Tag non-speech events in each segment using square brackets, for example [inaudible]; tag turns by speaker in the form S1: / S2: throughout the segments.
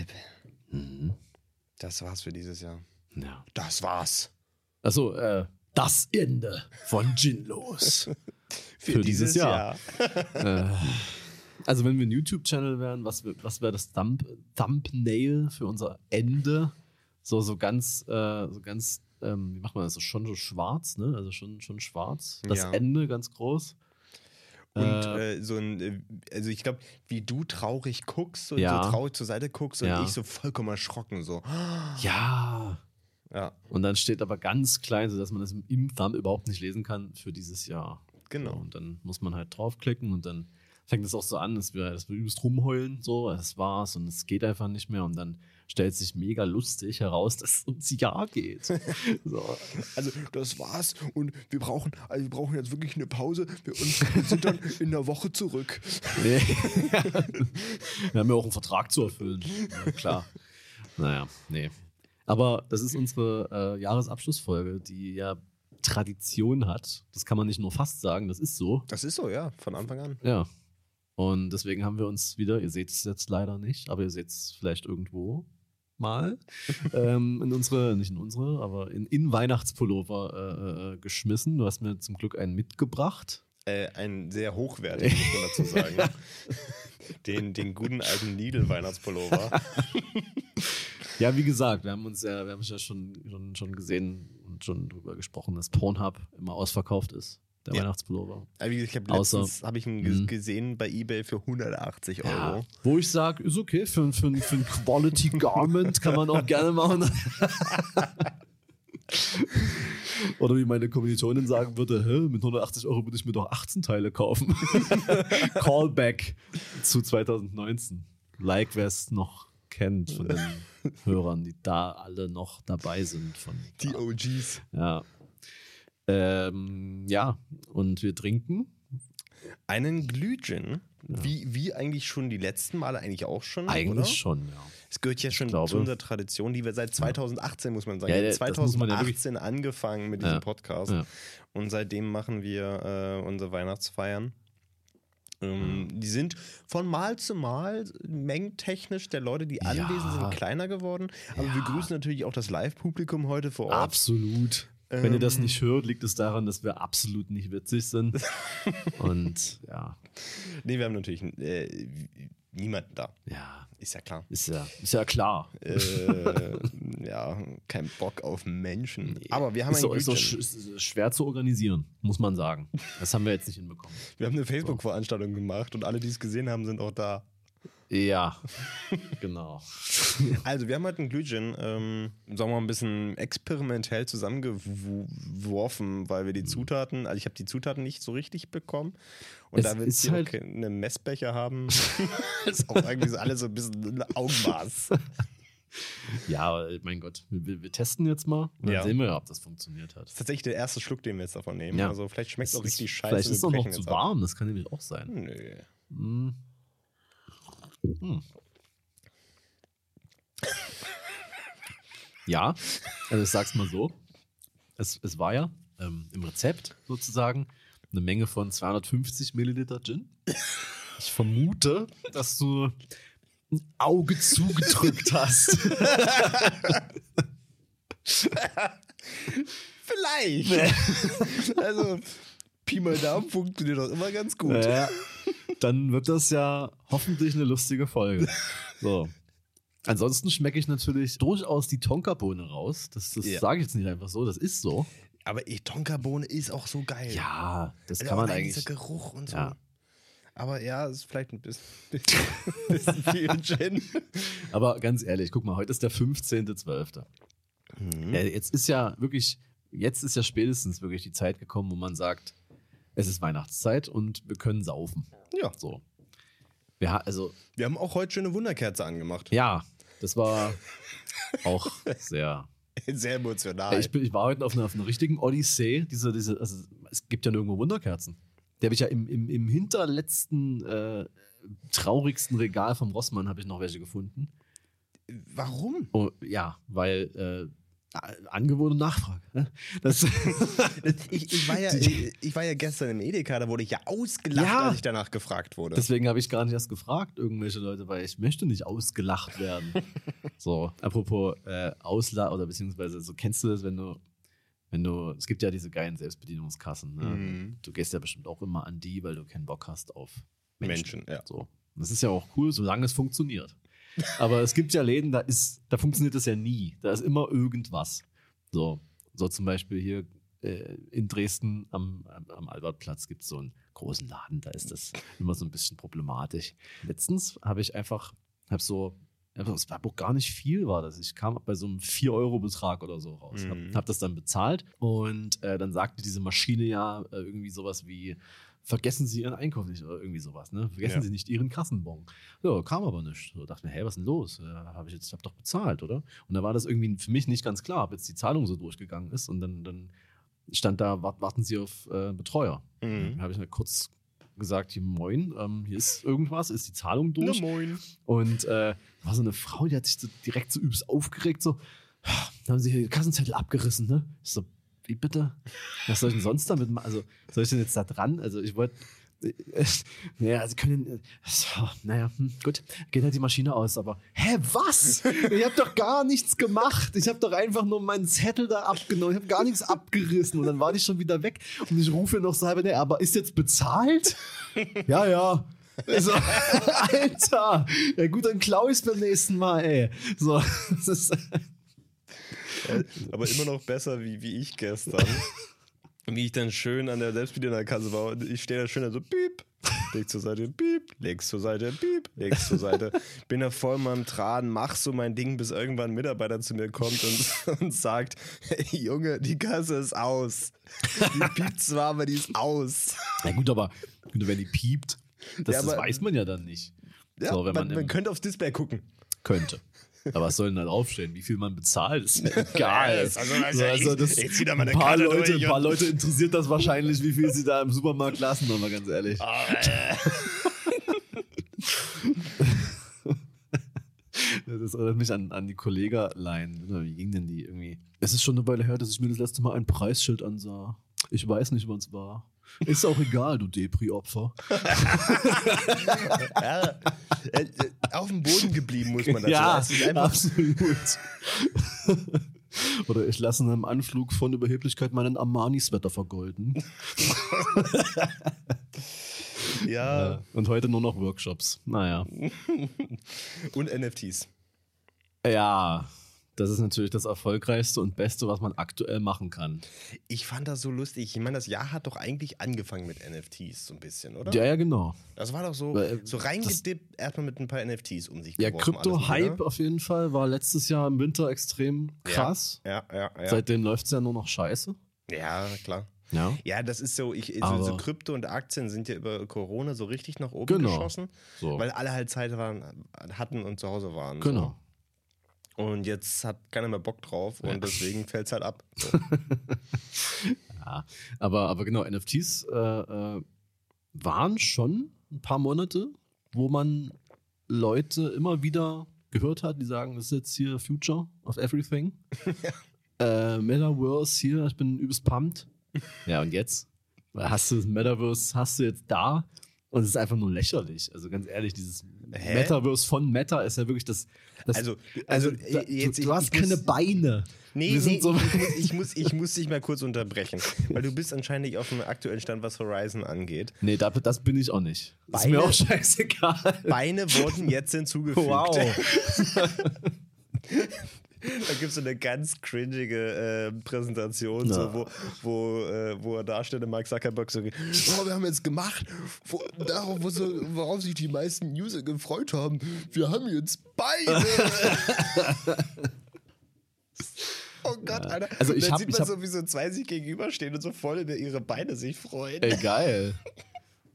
S1: Philipp,
S2: Mhm.
S1: das war's für dieses Jahr.
S2: Ja.
S1: Das war's.
S2: Also, äh, das Ende von Ginlos. [laughs] Für dieses Jahr. [laughs] äh, also, wenn wir ein YouTube-Channel wären, was, was wäre das Thumb Thumbnail für unser Ende? So, so ganz, äh, so ganz, ähm, wie macht man das? So schon so schwarz, ne? Also schon, schon schwarz. Das
S1: Ja.
S2: Ende ganz groß.
S1: Und
S2: Äh,
S1: äh, so ein, äh, also ich glaube, wie du traurig guckst und
S2: Ja.
S1: so traurig zur Seite guckst und
S2: Ja.
S1: ich so vollkommen erschrocken so.
S2: ja.
S1: Ja,
S2: Und dann steht aber ganz klein, sodass man das im, Thumb überhaupt nicht lesen kann für dieses Jahr.
S1: Genau.
S2: So, und dann muss man halt draufklicken und dann fängt es auch so an, dass wir, dass wir übelst rumheulen, so, das war's und es geht einfach nicht mehr und dann stellt sich mega lustig heraus, dass es ums Jahr geht. [laughs] so.
S1: Also das war's und wir brauchen, also wir brauchen jetzt wirklich eine Pause. Wir, wir [laughs] sind dann in der Woche zurück.
S2: Nee. [laughs] wir haben ja auch einen Vertrag zu erfüllen. Ja, klar. Naja, nee. Aber das ist unsere äh, Jahresabschlussfolge, die ja Tradition hat. Das kann man nicht nur fast sagen, das ist so.
S1: Das ist so, ja, von Anfang an.
S2: Ja. Und deswegen haben wir uns wieder, ihr seht es jetzt leider nicht, aber ihr seht es vielleicht irgendwo mal, ähm, in unsere, nicht in unsere, aber in, in Weihnachtspullover äh, äh, geschmissen. Du hast mir zum Glück einen mitgebracht.
S1: Äh, ein sehr hochwertig, muss man dazu sagen. [laughs] den, den guten alten Lidl-Weihnachtspullover.
S2: Ja, wie gesagt, wir haben uns ja, wir haben uns ja schon, schon, schon gesehen und schon drüber gesprochen, dass Pornhub immer ausverkauft ist, der
S1: Ja.
S2: Weihnachtspullover.
S1: Also ich habe
S2: Außer-
S1: letztens hab ich ihn
S2: Mhm.
S1: gesehen bei Ebay für 180 Euro.
S2: Ja, wo ich sage, ist okay, für, für, für ein Quality [laughs] Garment kann man auch gerne machen. [laughs] Oder wie meine Kommilitonin sagen würde, Hä, mit 180 Euro würde ich mir doch 18 Teile kaufen. [laughs] Callback zu 2019. Like, wer es noch kennt von den Hörern, die da alle noch dabei sind. Von
S1: Die. OGs.
S2: Ja. Ähm, ja, und wir trinken.
S1: Einen Glühgin, wie, wie eigentlich schon die letzten Male eigentlich auch schon.
S2: Eigentlich
S1: oder?
S2: schon, ja.
S1: Es gehört ja schon
S2: glaube-
S1: zu unserer Tradition, die wir seit 2018, muss man sagen,
S2: Ja,
S1: wir
S2: ja, das muss man ja
S1: 2018 angefangen mit diesem
S2: Ja.
S1: Podcast.
S2: Ja.
S1: Und seitdem machen wir äh, unsere Weihnachtsfeiern. Ähm,
S2: Mhm.
S1: Die sind von Mal zu Mal mengentechnisch der Leute, die anwesend sind, kleiner geworden. Aber wir
S2: Ja.
S1: grüßen natürlich auch das Live-Publikum heute vor Ort.
S2: Absolut. Wenn ihr das
S1: Ähm.
S2: nicht hört, liegt es daran, dass wir absolut nicht witzig sind. [laughs] Und ja,
S1: Nee, wir haben natürlich äh, niemanden da.
S2: ja,
S1: Ist ja klar.
S2: ist ja, ist ja klar.
S1: äh, ja, kein Bock auf Menschen. Aber wir haben
S2: ist,
S1: ein
S2: so, ist, so
S1: Glühchen.
S2: sch- ist schwer zu organisieren, muss man sagen. Das haben wir jetzt nicht hinbekommen.
S1: Wir haben eine Facebook-Veranstaltung gemacht und alle, die es gesehen haben, sind auch da.
S2: Ja, [laughs] genau.
S1: Also, wir haben heute ein Glühgin, ähm, sagen wir mal, ein bisschen experimentell zusammengeworfen, weil wir die Zutaten, also ich habe die Zutaten nicht so richtig bekommen. Und
S2: Es
S1: da wir jetzt hier
S2: halt-
S1: auch eine Messbecher haben, [laughs] [laughs] ist auch eigentlich alles so ein bisschen Augenmaß.
S2: Ja, mein Gott, wir, wir testen jetzt mal und dann
S1: Ja.
S2: sehen wir ja, ob das funktioniert hat.
S1: Das ist tatsächlich der erste Schluck, den wir jetzt davon nehmen.
S2: Ja.
S1: Also, vielleicht schmeckt es auch
S2: ist-
S1: richtig scheiße.
S2: Vielleicht ist es auch noch zu
S1: jetzt ab.
S2: warm, das kann nämlich auch sein.
S1: Nö.
S2: Mm. Hm. [laughs] Ja, also ich sag's mal so. Es, es war ja ähm, im Rezept sozusagen eine Menge von 250 Milliliter Gin. Ich vermute, dass du ein Auge zugedrückt hast. [laughs]
S1: Vielleicht. also, Pi mal Daumen funktioniert doch immer ganz gut.
S2: Ja, dann wird das ja hoffentlich eine lustige Folge. So. Ansonsten schmecke ich natürlich durchaus die Tonkabohne raus. Das, das
S1: Ja.
S2: sage ich jetzt nicht einfach so, das ist so.
S1: Aber eh, Tonkabohne ist auch so geil.
S2: Ja, das
S1: Also
S2: kann man eigentlich.
S1: Dieser Geruch und so.
S2: Ja.
S1: Aber ja, es ist vielleicht ein bisschen, [laughs] bisschen viel Gin.
S2: Aber ganz ehrlich, guck mal, heute ist der 15.12.
S1: Mhm.
S2: Ja, jetzt ist ja wirklich, jetzt ist ja spätestens wirklich die Zeit gekommen, wo man sagt, es ist Weihnachtszeit und wir können saufen.
S1: Ja.
S2: So. Wir, ha- also,
S1: Wir haben auch heute schon eine Wunderkerze angemacht.
S2: ja, das war auch sehr [laughs]
S1: Sehr emotional.
S2: Ich, bin, ich war heute auf einer, auf einer richtigen Odyssee. Diese, diese, also, es gibt ja nirgendwo Wunderkerzen. Die habe ich ja im, im, im hinterletzten, äh, traurigsten Regal vom Rossmann habe ich noch welche gefunden.
S1: Warum?
S2: Oh, ja, weil äh, Angebot und Nachfrage. Ne? Das [laughs] [laughs]
S1: ich, ich, war ja, ich, ich, war ja gestern im Edeka, da wurde ich ja ausgelacht, ja, als ich danach gefragt wurde.
S2: Deswegen habe ich gar nicht erst gefragt, irgendwelche Leute, weil ich möchte nicht ausgelacht werden. [laughs] so, apropos äh, Ausla oder beziehungsweise so kennst du das, wenn du, wenn du, es gibt ja diese geilen Selbstbedienungskassen. Ne? Mhm. Du gehst ja bestimmt auch immer an die, weil du keinen Bock hast auf Menschen. Menschen ja. So. Das ist ja auch cool, solange es funktioniert. Aber es gibt ja Läden, da ist, da funktioniert das ja nie. Da ist immer irgendwas. So, so zum Beispiel hier äh, in Dresden am, am Albertplatz gibt es so einen großen Laden, da ist das immer so ein bisschen problematisch. Letztens habe ich einfach, habe so, es war auch gar nicht viel, war das. Ich kam bei so einem 4-Euro-Betrag oder so raus, mhm. habe hab das dann bezahlt und äh, dann sagte diese Maschine ja äh, irgendwie sowas wie, vergessen Sie Ihren Einkauf nicht oder irgendwie sowas, ne? Vergessen ja. Sie nicht Ihren Kassenbon. Ja, kam aber nicht. So dachte mir, hey, was ist denn los? Ja, habe ich jetzt, hab doch bezahlt, oder? Und da war das irgendwie für mich nicht ganz klar, ob jetzt die Zahlung so durchgegangen ist und dann, dann stand da, warten Sie auf äh, Betreuer. Mhm. Da habe ich mir kurz gesagt, hier, moin, ähm, hier ist irgendwas, ist die Zahlung durch.
S1: Na, moin.
S2: Und äh, war so eine Frau, die hat sich so direkt so übelst aufgeregt, so, da haben sie hier den Kassenzettel abgerissen, ne? Ich so, wie bitte? Was soll ich denn sonst damit machen? Also, soll ich denn jetzt da dran? Also, ich wollte. Äh, [laughs] naja, sie können. So, naja, gut, geht halt die Maschine aus, aber. Hä, was? Ich habe doch gar nichts gemacht. Ich habe doch einfach nur meinen Zettel da abgenommen. Ich habe gar nichts abgerissen und dann war ich schon wieder weg. Und ich rufe noch so halb, aber ist jetzt bezahlt? ja, ja. So, [laughs] Alter! Ja, gut, dann klaue ich es beim nächsten Mal, ey. So, [laughs] das ist.
S1: Aber immer noch besser wie, wie ich gestern. [laughs] wie ich dann schön an der Selbstbedienungskasse war und ich stehe da schön so, piep, leg zur Seite, piep, legst zur Seite, piep, legst zur Seite. Bin da voll in meinem Traden, mach so mein Ding, bis irgendwann ein Mitarbeiter zu mir kommt und, [laughs] und sagt, hey Junge, die Kasse ist aus. Die piept zwar, aber die ist aus.
S2: Na gut, aber wenn die piept, das, ja, aber, das weiß man ja dann nicht.
S1: Ja, so, man, man, man könnte aufs Display gucken.
S2: Könnte. Aber was soll denn da draufstehen? Wie viel man bezahlt, ist mir [laughs] egal. also, also, also das, ich, ich ein, paar Leute, ein paar Leute interessiert das wahrscheinlich, wie viel sie da im Supermarkt lassen, mal ganz ehrlich. [laughs] Oh, das erinnert mich an, an die Kollega-Line. Wie ging denn die irgendwie? Es ist schon eine Weile her, dass ich mir das letzte Mal ein Preisschild ansah. Ich weiß nicht, wann es war. Ist auch egal, du Depri-Opfer. [laughs]
S1: ja, äh, äh, auf dem Boden geblieben, muss man dazu
S2: Ja, absolut. Oder ich lasse in einem Anflug von Überheblichkeit meinen Armani-Sweater vergolden. [laughs]
S1: ja.
S2: Und heute nur noch Workshops. Naja. [laughs]
S1: Und NFTs.
S2: Ja, das ist natürlich das Erfolgreichste und Beste, was man aktuell machen kann.
S1: Ich fand das so lustig. Ich meine, das Jahr hat doch eigentlich angefangen mit NFTs so ein bisschen, oder?
S2: Ja, ja, genau.
S1: Das war doch so, Weil, äh, so reingedippt, erstmal mit ein paar NFTs um sich
S2: Ja, Krypto-Hype auf jeden Fall war letztes Jahr im Winter extrem krass.
S1: Ja, ja, ja. ja.
S2: Seitdem läuft es ja nur noch scheiße.
S1: Ja, klar.
S2: Ja.
S1: ja, das ist so, ich, so, so, Krypto und Aktien sind ja über Corona so richtig nach oben genau. geschossen, so. weil alle halt Zeit waren, hatten und zu Hause waren.
S2: Genau. So.
S1: Und jetzt hat keiner mehr Bock drauf und ja. deswegen [laughs] fällt es halt ab. [laughs]
S2: Ja, aber, aber genau, NFTs äh, äh, waren schon ein paar Monate, wo man Leute immer wieder gehört hat, die sagen, das ist jetzt hier Future of Everything. [laughs] ja. äh, Metaverse hier, ich bin übelst pumped. ja, und jetzt? Hast du das Metaverse, hast du jetzt da? Und es ist einfach nur lächerlich. Also ganz ehrlich, dieses Hä? Metaverse von Meta ist ja wirklich das. das
S1: also, also, also
S2: da, jetzt, du, du hast keine muss, Beine.
S1: Nee, nee so ich, muss, [laughs] ich, muss, ich muss dich mal kurz unterbrechen. Weil du bist anscheinend nicht auf dem aktuellen Stand, was Horizon angeht.
S2: Nee, da, das bin ich auch nicht. Beine, ist mir auch scheißegal.
S1: Beine wurden jetzt hinzugefügt.
S2: Wow. [laughs] [laughs] [laughs]
S1: da gibt es so eine ganz cringige äh, Präsentation, ja. so, wo, wo, äh, wo er darstellt, Mark Zuckerberg so, oh, wir haben jetzt gemacht, wo, darauf, wo so, worauf sich die meisten User gefreut haben, wir haben jetzt beide. [laughs] Oh Gott, Alter.
S2: Also ich
S1: dann
S2: hab,
S1: sieht man
S2: hab,
S1: so, wie so zwei sich gegenüberstehen und so voll in ihre Beine sich freuen.
S2: Ey, geil. [laughs]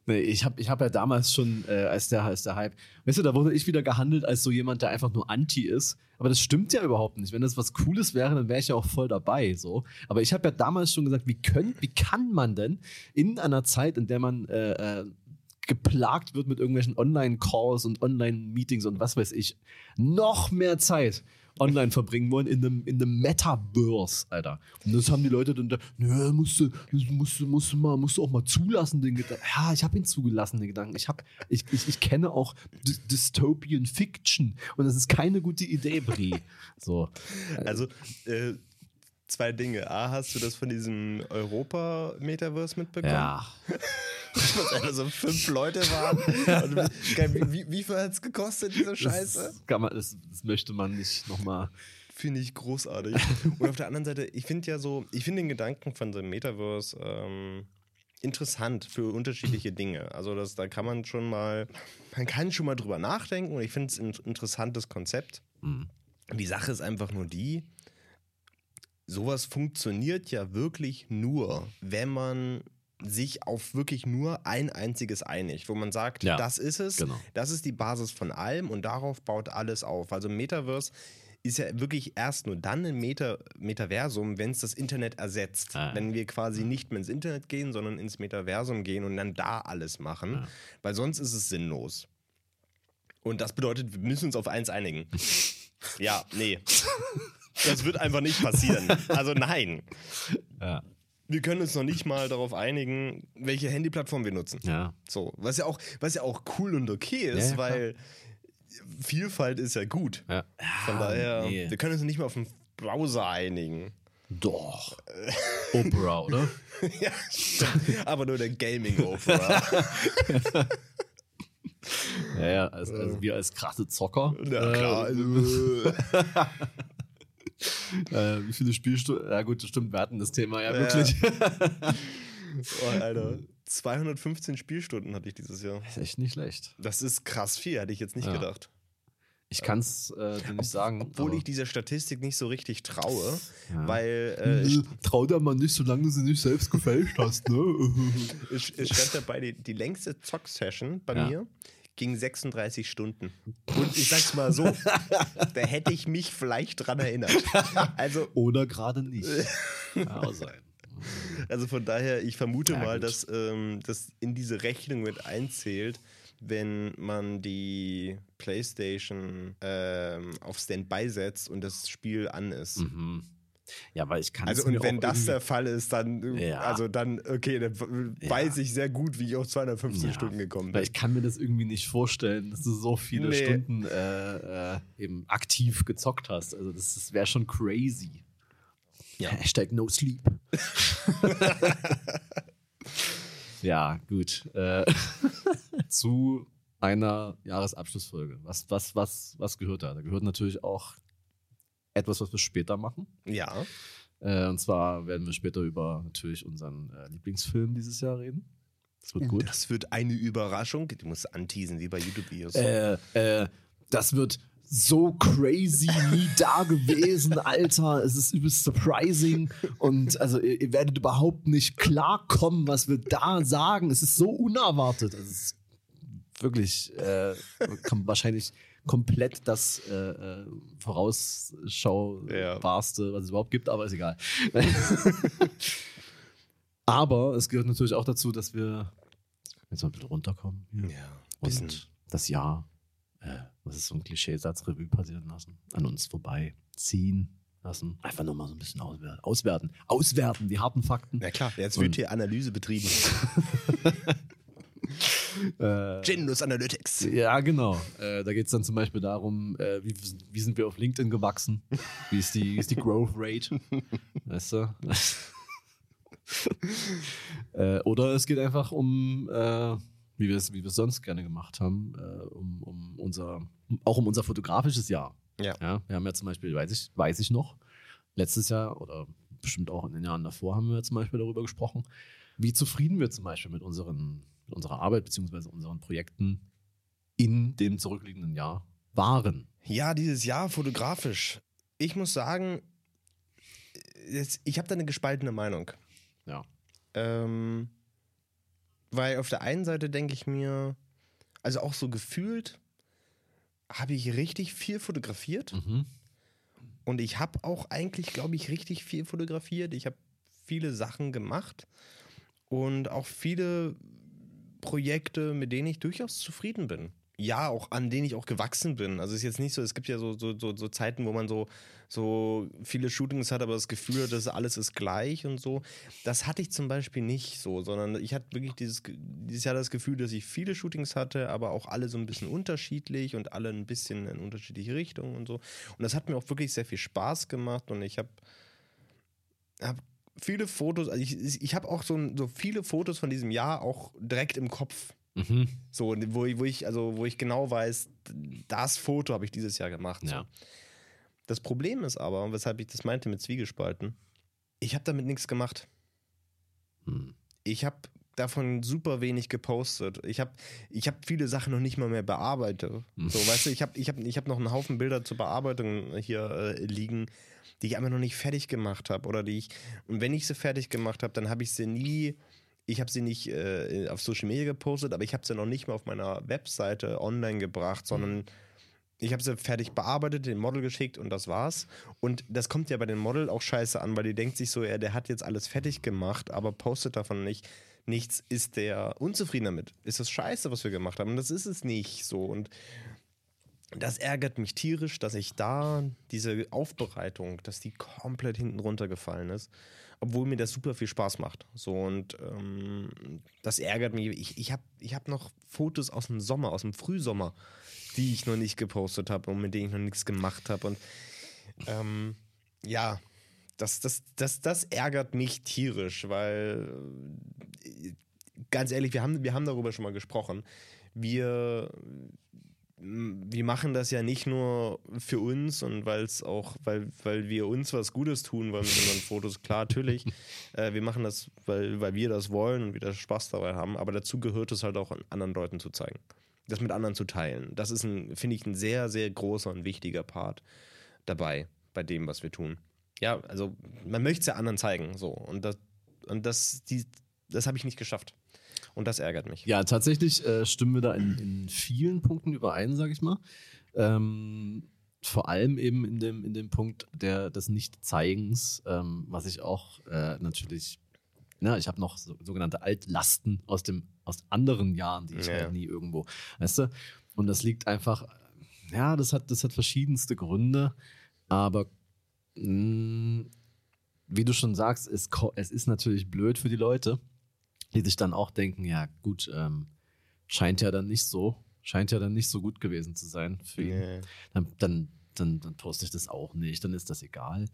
S2: Nee, ich habe ich hab ja damals schon, äh, als, der, als der Hype, weißt du, da wurde ich wieder gehandelt als so jemand, der einfach nur anti ist. Aber das stimmt ja überhaupt nicht. Wenn das was Cooles wäre, dann wäre ich ja auch voll dabei. So. Aber ich habe ja damals schon gesagt, wie, können, wie kann man denn in einer Zeit, in der man äh, äh, geplagt wird mit irgendwelchen Online-Calls und Online-Meetings und was weiß ich, noch mehr Zeit online verbringen wollen in einem, in einem Metaverse, Alter. Und das haben die Leute dann da, nö, musst du, musst musst du mal, musst du auch mal zulassen, den Gedanken. Ja, ich habe ihn zugelassen, den Gedanken. Ich, hab, ich, ich, ich kenne auch D Dystopian Fiction und das ist keine gute Idee, Brie. So.
S1: Also, äh, zwei Dinge. A, hast du das von diesem Europa-Metaverse mitbekommen?
S2: Ja. [laughs]
S1: Was so fünf Leute waren. Und wie, wie viel hat es gekostet, diese Scheiße?
S2: Das, kann man, das, das möchte man nicht nochmal.
S1: Finde ich großartig. Und auf der anderen Seite, ich finde ja so, ich finde den Gedanken von dem Metaverse ähm, interessant für unterschiedliche Dinge. Also das, da kann man schon mal, man kann schon mal drüber nachdenken und ich finde es ein interessantes Konzept.
S2: Mhm.
S1: Die Sache ist einfach nur die, sowas funktioniert ja wirklich nur, wenn man sich auf wirklich nur ein einziges einigt, wo man sagt,
S2: Ja,
S1: das ist es,
S2: genau.
S1: das ist die Basis von allem und darauf baut alles auf. Also Metaverse ist ja wirklich erst nur dann ein Meta Metaversum, wenn es das Internet ersetzt.
S2: Ah, ja.
S1: Wenn wir quasi nicht mehr ins Internet gehen, sondern ins Metaversum gehen und dann da alles machen,
S2: Ja.
S1: weil sonst ist es sinnlos. Und das bedeutet, wir müssen uns auf eins einigen. [laughs] ja, nee. Das wird einfach nicht passieren. Also nein.
S2: Ja.
S1: Wir können uns noch nicht mal darauf einigen, welche Handyplattform wir nutzen.
S2: Ja.
S1: So, was ja auch, was ja auch cool und okay ist,
S2: Ja,
S1: weil Vielfalt ist ja gut.
S2: ja.
S1: Von daher,
S2: nee.
S1: wir können uns nicht mal auf einen Browser einigen.
S2: Doch. [laughs] Opera, oder?
S1: ja, stimmt. Aber nur der Gaming-Opera. [laughs]
S2: Ja, ja, also, also wir als krasse Zocker.
S1: ja, klar. Also, [laughs]
S2: äh, wie viele Spielstunden? Ja, gut, das stimmt, wir hatten das Thema ja,
S1: Ja.
S2: wirklich. [laughs] [laughs]
S1: oh, Alter. 215 Spielstunden hatte ich dieses Jahr.
S2: ist echt nicht schlecht.
S1: Das ist krass viel, hätte ich jetzt nicht
S2: Ja.
S1: gedacht.
S2: Ich kann es äh, dir nicht sagen.
S1: Obwohl ich dieser Statistik nicht so richtig traue,
S2: Ja.
S1: weil äh,
S2: Trau dir mal nicht, solange du sie nicht selbst gefälscht hast, ne?
S1: es, es stand dabei, die, die längste Zock-Session bei
S2: Ja.
S1: mir ging 36 Stunden. Und ich sag's mal so, da hätte ich mich vielleicht dran erinnert. Also, [laughs]
S2: Oder gerade nicht. Kann auch sein.
S1: also von daher, ich vermute
S2: Ja,
S1: mal,
S2: gut.
S1: dass ähm, das in diese Rechnung mit einzählt, wenn man die PlayStation ähm, auf Standby setzt und das Spiel an ist.
S2: Mhm. Ja, weil ich kann
S1: Also und wenn das der Fall ist, dann
S2: Ja.
S1: also dann okay, dann w- weiß ich sehr gut, wie ich auf 215
S2: Ja.
S1: Stunden gekommen
S2: Weil
S1: bin.
S2: ich kann mir das irgendwie nicht vorstellen, dass du so viele
S1: Nee.
S2: Stunden äh, äh, eben aktiv gezockt hast. Also das, das wäre schon crazy.
S1: Ja.
S2: Hashtag no sleep. [laughs] ja, gut. Äh, [laughs] zu einer Jahresabschlussfolge. Was, was, was, was gehört da? Da gehört natürlich auch etwas, was wir später machen.
S1: Ja,
S2: Äh, und zwar werden wir später über natürlich unseren äh, Lieblingsfilm dieses Jahr reden. Das wird gut.
S1: das wird eine Überraschung. Du musst anteasen wie bei YouTube-Videos.
S2: Äh, äh, das wird so crazy nie [laughs] da gewesen, Alter. Es ist übelst surprising. Und also ihr, ihr werdet überhaupt nicht klarkommen, was wir da sagen. Es ist so unerwartet. Es ist wirklich äh, kom wahrscheinlich komplett das äh, äh, vorausschaubarste, was es überhaupt gibt, aber ist egal. [laughs] aber es gehört natürlich auch dazu, dass wir jetzt mal ein bisschen runterkommen. hier
S1: ja, bisschen.
S2: und das Jahr, äh, was ist so ein Klischeesatz, Revue passieren lassen, an uns vorbei ziehen lassen. Einfach nochmal so ein bisschen auswerten. Auswerten, auswerten die harten Fakten.
S1: Na klar, jetzt wird hier Analyse betrieben. [laughs] [laughs]
S2: Äh,
S1: Genus Analytics.
S2: ja, genau. Äh, da geht es dann zum Beispiel darum, äh, wie, wie sind wir auf LinkedIn gewachsen? Wie ist die, wie ist die Growth Rate? Weißt du? [laughs] äh, oder es geht einfach um, äh, wie wir es wie sonst gerne gemacht haben, äh, um, um unser, auch um unser fotografisches Jahr.
S1: Ja.
S2: ja. Wir haben ja zum Beispiel, weiß ich, weiß ich noch, letztes Jahr oder bestimmt auch in den Jahren davor haben wir zum Beispiel darüber gesprochen, wie zufrieden wir zum Beispiel mit, unseren, mit unserer Arbeit beziehungsweise unseren Projekten in dem zurückliegenden Jahr waren.
S1: Ja, dieses Jahr fotografisch. Ich muss sagen, ich habe da eine gespaltene Meinung.
S2: Ja.
S1: Ähm, weil auf der einen Seite denke ich mir, also auch so gefühlt, habe ich richtig viel fotografiert.
S2: Mhm.
S1: Und ich habe auch eigentlich, glaube ich, richtig viel fotografiert. Ich habe viele Sachen gemacht und auch viele Projekte, mit denen ich durchaus zufrieden bin. ja, auch an denen ich auch gewachsen bin. Also es ist jetzt nicht so, es gibt ja so, so, so, so Zeiten, wo man so, so viele Shootings hat, aber das Gefühl hat, dass alles ist gleich und so. Das hatte ich zum Beispiel nicht so, sondern ich hatte wirklich dieses, dieses Jahr das Gefühl, dass ich viele Shootings hatte, aber auch alle so ein bisschen unterschiedlich und alle ein bisschen in unterschiedliche Richtungen und so. Und das hat mir auch wirklich sehr viel Spaß gemacht und ich habe hab viele Fotos, also ich, ich habe auch so, so viele Fotos von diesem Jahr auch direkt im Kopf. Mhm. So, wo, wo ich, also wo ich genau weiß, das Foto habe ich dieses Jahr gemacht. So. Ja. Das Problem ist aber, weshalb ich das meinte mit Zwiegespalten, ich habe damit nichts gemacht. Hm. Ich habe davon super wenig gepostet. Ich habe ich hab viele Sachen noch nicht mal mehr bearbeitet. Hm. So, weißt du, ich habe ich hab, ich hab noch einen Haufen Bilder zur Bearbeitung hier äh, liegen, die ich einfach noch nicht fertig gemacht habe oder die ich und wenn ich sie fertig gemacht habe, dann habe ich sie nie ich habe sie nicht äh, auf Social Media gepostet, aber ich habe sie noch nicht mal auf meiner Webseite online gebracht, sondern mhm. ich habe sie fertig bearbeitet, den Model geschickt und das war's. Und das kommt ja bei den Model auch scheiße an, weil die denkt sich so, ja, der hat jetzt alles fertig gemacht, aber postet davon nicht nichts. Ist der unzufrieden damit? Ist das scheiße, was wir gemacht haben? Und das ist es nicht so. Und das ärgert mich tierisch, dass ich da diese Aufbereitung, dass die komplett hinten runtergefallen ist obwohl mir das super viel Spaß macht. So und ähm, das ärgert mich. Ich, ich habe ich hab noch Fotos aus dem Sommer, aus dem Frühsommer, die ich noch nicht gepostet habe und mit denen ich noch nichts gemacht habe. Und ähm, ja, das, das, das, das ärgert mich tierisch, weil ganz ehrlich, wir haben, wir haben darüber schon mal gesprochen. Wir, wir machen das ja nicht nur für uns und weil auch, weil, weil wir uns was Gutes tun wollen mit unseren Fotos, klar, natürlich. Äh, wir machen das, weil, weil wir das wollen und wir da Spaß dabei haben, aber dazu gehört es halt auch anderen Leuten zu zeigen. Das mit anderen zu teilen. Das ist finde ich, ein sehr, sehr großer und wichtiger Part dabei, bei dem, was wir tun. Ja, also man möchte es ja anderen zeigen, so. Und das, und das, die, das habe ich nicht geschafft. Und das ärgert mich.
S2: Ja, tatsächlich äh, stimmen wir da in, in vielen Punkten überein, sage ich mal. Ähm, vor allem eben in dem, in dem Punkt der, des Nicht-Zeigens, ähm, was ich auch äh, natürlich, na, ich habe noch so, sogenannte Altlasten aus, dem, aus anderen Jahren, die ich ja. halt nie irgendwo, weißt du? Und das liegt einfach, ja, das hat, das hat verschiedenste Gründe, aber wie du schon sagst, es, es ist natürlich blöd für die Leute die sich dann auch denken, ja gut, ähm, scheint ja dann nicht so, scheint ja dann nicht so gut gewesen zu sein für ihn. Nee. Dann, dann, dann, dann poste ich das auch nicht, dann ist das egal.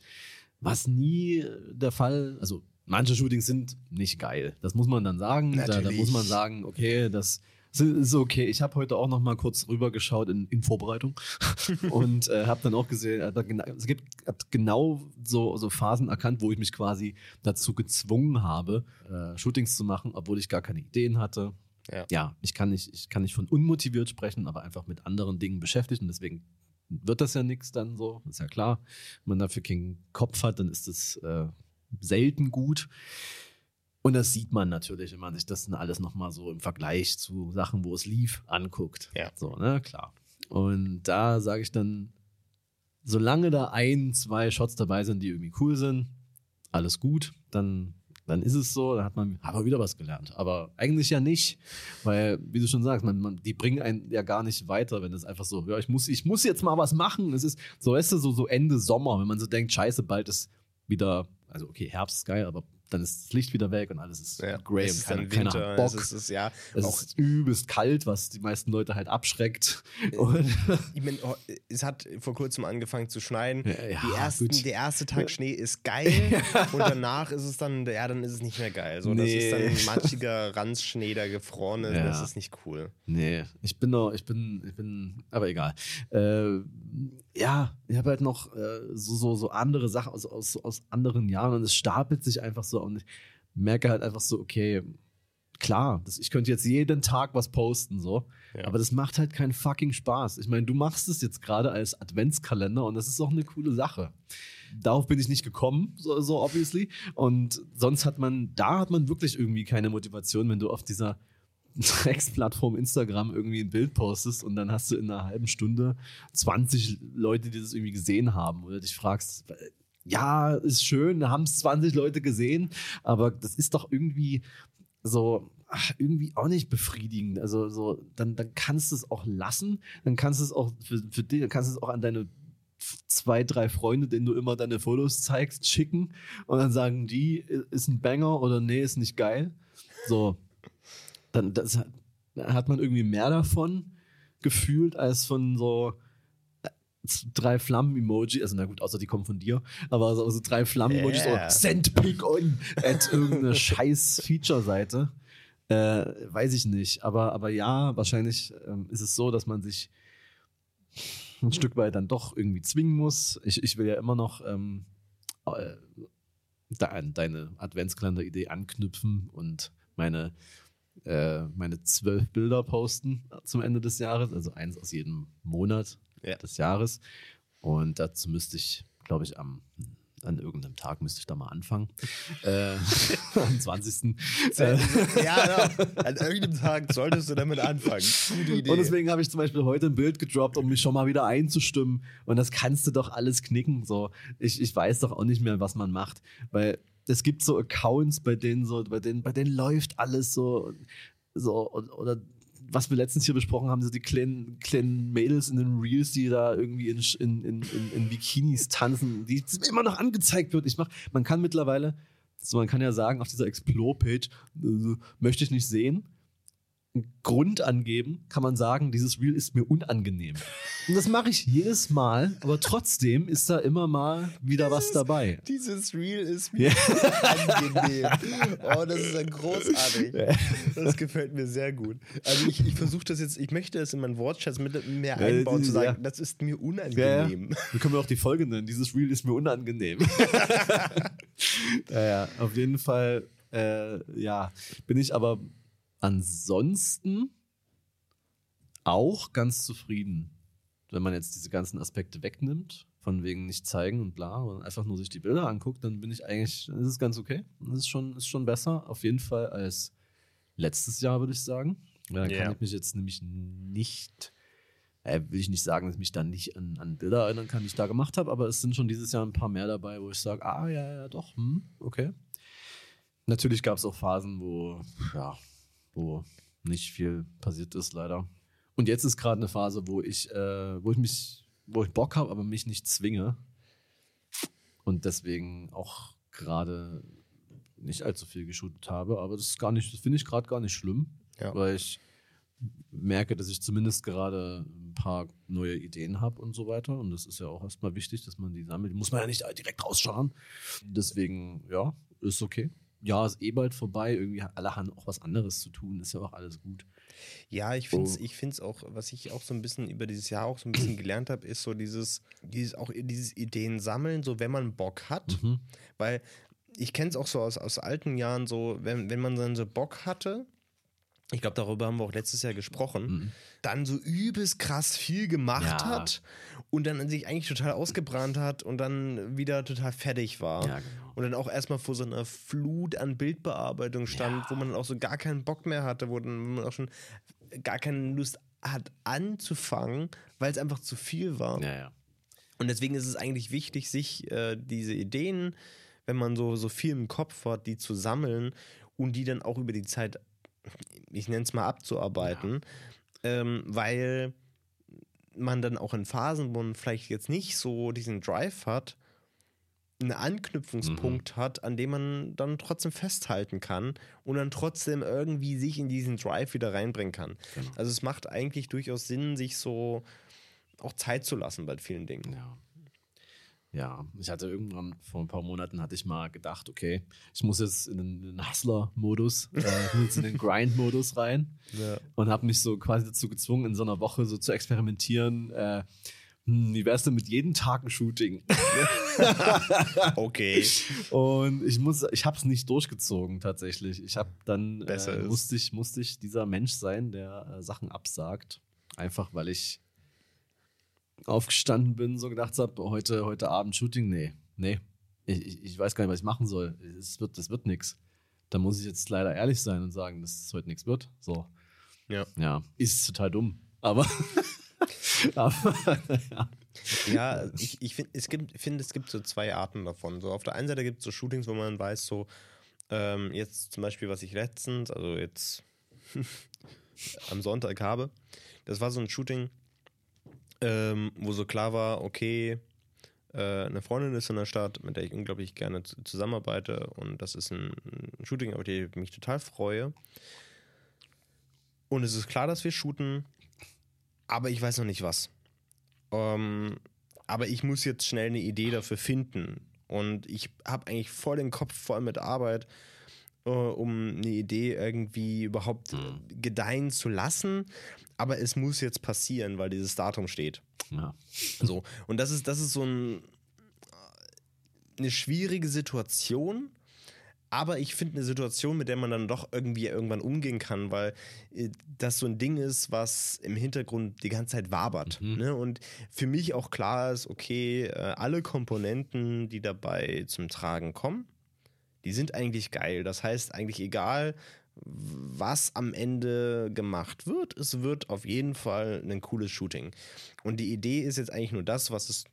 S2: Was nie der Fall, also manche Shootings sind nicht geil. Das muss man dann sagen. Da, da, muss man sagen, okay, das ist okay. Ich habe heute auch noch mal kurz rübergeschaut in, in Vorbereitung [laughs] und äh, habe dann auch gesehen, äh, es gibt genau so, so Phasen erkannt, wo ich mich quasi dazu gezwungen habe, äh, Shootings zu machen, obwohl ich gar keine Ideen hatte. Ja. ja, ich kann nicht, ich kann nicht von unmotiviert sprechen, aber einfach mit anderen Dingen beschäftigt und deswegen wird das ja nichts dann so, ist ja klar. Wenn man dafür keinen Kopf hat, dann ist es äh, selten gut. Und das sieht man natürlich, wenn man sich das dann alles nochmal so im Vergleich zu Sachen, wo es lief, anguckt. Ja. So, ne, klar. Und da sage ich dann, solange da ein, zwei Shots dabei sind, die irgendwie cool sind, alles gut, dann, dann ist es so, dann hat man, hat man wieder was gelernt. Aber eigentlich ja nicht, weil, wie du schon sagst, man, man, die bringen einen ja gar nicht weiter, wenn es einfach so, ja, ich muss, ich muss jetzt mal was machen. Es ist, so weißt du, so, so Ende Sommer, wenn man so denkt, scheiße, bald ist wieder, also okay, Herbst ist geil, aber dann ist das Licht wieder weg und alles ist ja, grey und keiner, keiner hat Bock. Es ist, ja, es auch ist übelst kalt, was die meisten Leute halt abschreckt.
S1: Äh, ich mein, oh, es hat vor kurzem angefangen zu schneien. Ja, die ersten, der erste Tag Schnee ist geil [laughs] und danach ist es dann, ja, dann ist es nicht mehr geil. So, nee. Das ist dann matschiger Ranzschnee, der gefroren ist. Das ist nicht cool.
S2: Nee, ich bin noch, ich bin, ich bin, aber egal. Äh, ja, ich habe halt noch äh, so, so, so andere Sachen aus, aus, aus anderen Jahren und es stapelt sich einfach so und ich merke halt einfach so, okay, klar, das, ich könnte jetzt jeden Tag was posten, so, ja. aber das macht halt keinen fucking Spaß. Ich meine, du machst es jetzt gerade als Adventskalender und das ist auch eine coole Sache. Darauf bin ich nicht gekommen, so, so obviously. Und sonst hat man, da hat man wirklich irgendwie keine Motivation, wenn du auf dieser [laughs] Drecksplattform Instagram irgendwie ein Bild postest und dann hast du in einer halben Stunde 20 Leute, die das irgendwie gesehen haben oder dich fragst, ja, ist schön, da haben es 20 Leute gesehen, aber das ist doch irgendwie, so ach, irgendwie auch nicht befriedigend. Also so, dann, dann kannst du es auch lassen, dann kannst du es auch für, für dich, dann kannst du es auch an deine zwei, drei Freunde, denen du immer deine Fotos zeigst, schicken und dann sagen die, ist ein Banger oder nee, ist nicht geil. So, dann das, hat man irgendwie mehr davon gefühlt als von so äh, drei Flammen-Emoji, also na gut, außer die kommen von dir, aber so, so drei Flammen-Emojis, yeah. so send pick on at irgendeine scheiß Feature-Seite. Äh, weiß ich nicht, aber, aber ja, wahrscheinlich ähm, ist es so, dass man sich ein Stück weit dann doch irgendwie zwingen muss. Ich, ich will ja immer noch ähm, äh, da an deine Adventskalender-Idee anknüpfen und meine äh, meine zwölf Bilder posten zum Ende des Jahres, also eins aus jedem Monat ja. des Jahres. Und dazu müsste ich, glaube ich, am an irgendeinem Tag müsste ich da mal anfangen. [laughs] äh, am 20.
S1: Äh, ja, genau. An irgendeinem Tag solltest du damit anfangen.
S2: Gute Idee. Und deswegen habe ich zum Beispiel heute ein Bild gedroppt, um mich schon mal wieder einzustimmen. Und das kannst du doch alles knicken. So. Ich, ich weiß doch auch nicht mehr, was man macht. Weil es gibt so Accounts, bei denen so, bei denen, bei denen läuft alles so, so oder was wir letztens hier besprochen haben, so die kleinen, kleinen Mädels in den Reels, die da irgendwie in, in, in, in Bikinis tanzen, die immer noch angezeigt wird. Ich mach, man kann mittlerweile, so man kann ja sagen, auf dieser Explore-Page äh, möchte ich nicht sehen. Grund angeben, kann man sagen, dieses Reel ist mir unangenehm. Und das mache ich jedes Mal, aber trotzdem ist da immer mal wieder dieses, was dabei.
S1: Dieses Reel ist mir ja. unangenehm. Oh, das ist ein großartig. Das gefällt mir sehr gut. Also ich, ich versuche das jetzt, ich möchte das in meinen Wortschatz mit mehr einbauen, ja, zu sagen, ja. das ist mir unangenehm.
S2: Ja, Wir können auch die Folge nennen, dieses Reel ist mir unangenehm. [laughs] ja, ja, auf jeden Fall, äh, ja, bin ich aber ansonsten auch ganz zufrieden, wenn man jetzt diese ganzen Aspekte wegnimmt, von wegen nicht zeigen und bla, und einfach nur sich die Bilder anguckt, dann bin ich eigentlich, das ist ganz okay. Das ist schon, ist schon besser, auf jeden Fall als letztes Jahr, würde ich sagen. Ja, dann yeah. kann ich mich jetzt nämlich nicht, äh, will ich nicht sagen, dass ich mich dann nicht an, an Bilder erinnern kann, die ich da gemacht habe, aber es sind schon dieses Jahr ein paar mehr dabei, wo ich sage, ah, ja, ja, doch, hm, okay. Natürlich gab es auch Phasen, wo, ja, wo nicht viel passiert ist, leider. Und jetzt ist gerade eine Phase, wo ich, äh, wo ich mich, wo ich Bock habe, aber mich nicht zwinge. Und deswegen auch gerade nicht allzu viel geshootet habe. Aber das ist gar nicht, das finde ich gerade gar nicht schlimm, ja. weil ich merke, dass ich zumindest gerade ein paar neue Ideen habe und so weiter. Und das ist ja auch erstmal wichtig, dass man die sammelt. Die muss man ja nicht direkt rausschauen. Deswegen, ja, ist okay ja, ist eh bald vorbei. Irgendwie alle haben auch was anderes zu tun. Ist ja auch alles gut.
S1: Ja, ich finde es oh. ich find's auch, was ich auch so ein bisschen über dieses Jahr auch so ein bisschen [clears throat] gelernt habe, ist so dieses, dieses, auch dieses Ideen sammeln, so wenn man Bock hat. Mhm. Weil ich kenne es auch so aus, aus alten Jahren, so, wenn, wenn man dann so Bock hatte, ich glaube, darüber haben wir auch letztes Jahr gesprochen, mhm. dann so übelst krass viel gemacht ja. hat und dann sich eigentlich total ausgebrannt hat und dann wieder total fertig war. Ja, genau. Und dann auch erstmal vor so einer Flut an Bildbearbeitung stand, ja. wo man dann auch so gar keinen Bock mehr hatte, wo man auch schon gar keine Lust hat anzufangen, weil es einfach zu viel war. Und deswegen ist es eigentlich wichtig, sich äh, diese Ideen, wenn man so, so viel im Kopf hat, die zu sammeln und die dann auch über die Zeit ich nenne es mal abzuarbeiten, ja. ähm, weil man dann auch in Phasen, wo man vielleicht jetzt nicht so diesen Drive hat, einen Anknüpfungspunkt mhm. hat, an dem man dann trotzdem festhalten kann und dann trotzdem irgendwie sich in diesen Drive wieder reinbringen kann. Genau. Also es macht eigentlich durchaus Sinn, sich so auch Zeit zu lassen bei vielen Dingen.
S2: Ja. Ja, ich hatte irgendwann vor ein paar Monaten hatte ich mal gedacht, okay, ich muss jetzt in den, Hustler-Modus, äh, in den Grind-Modus rein ja. und habe mich so quasi dazu gezwungen, in so einer Woche so zu experimentieren. Äh, hm, wie wär's denn mit jedem Tag ein Shooting? [laughs]
S1: okay.
S2: Und ich muss, ich habe es nicht durchgezogen tatsächlich. Ich habe dann äh, musste ich musste ich dieser Mensch sein, der äh, Sachen absagt, einfach weil ich aufgestanden bin, so gedacht habe, heute, heute Abend Shooting, nee, nee. Ich, ich weiß gar nicht, was ich machen soll. Es wird, das wird nichts. Da muss ich jetzt leider ehrlich sein und sagen, dass es heute nichts wird. So.
S1: Ja.
S2: Ja. Ist total dumm. Aber. [laughs] aber
S1: ja. ja, ich, ich finde, es, gibt, find, es gibt so zwei Arten davon. So auf der einen Seite gibt es so Shootings, wo man weiß, so, Ähm, jetzt zum Beispiel, was ich letztens, also jetzt [laughs] am Sonntag habe, das war so ein Shooting, ähm, wo so klar war, okay, äh, eine Freundin ist in der Stadt, mit der ich unglaublich gerne zusammenarbeite und das ist ein, ein Shooting, auf dem ich mich total freue. Und es ist klar, dass wir shooten, aber ich weiß noch nicht was. Ähm, aber ich muss jetzt schnell eine Idee dafür finden. Und ich habe eigentlich voll den Kopf voll mit Arbeit, um eine Idee irgendwie überhaupt mhm. gedeihen zu lassen. Aber es muss jetzt passieren, weil dieses Datum steht.
S2: Ja.
S1: So. Und das ist, das ist so ein, eine schwierige Situation aber ich finde eine Situation, mit der man dann doch irgendwie irgendwann umgehen kann, weil äh, das so ein Ding ist, was im Hintergrund die ganze Zeit wabert. Mhm. Ne? Und für mich auch klar ist, okay, äh, alle Komponenten, die dabei zum Tragen kommen, die sind eigentlich geil. Das heißt eigentlich egal, was am Ende gemacht wird, es wird auf jeden Fall ein cooles Shooting. Und die Idee ist jetzt eigentlich nur das, was es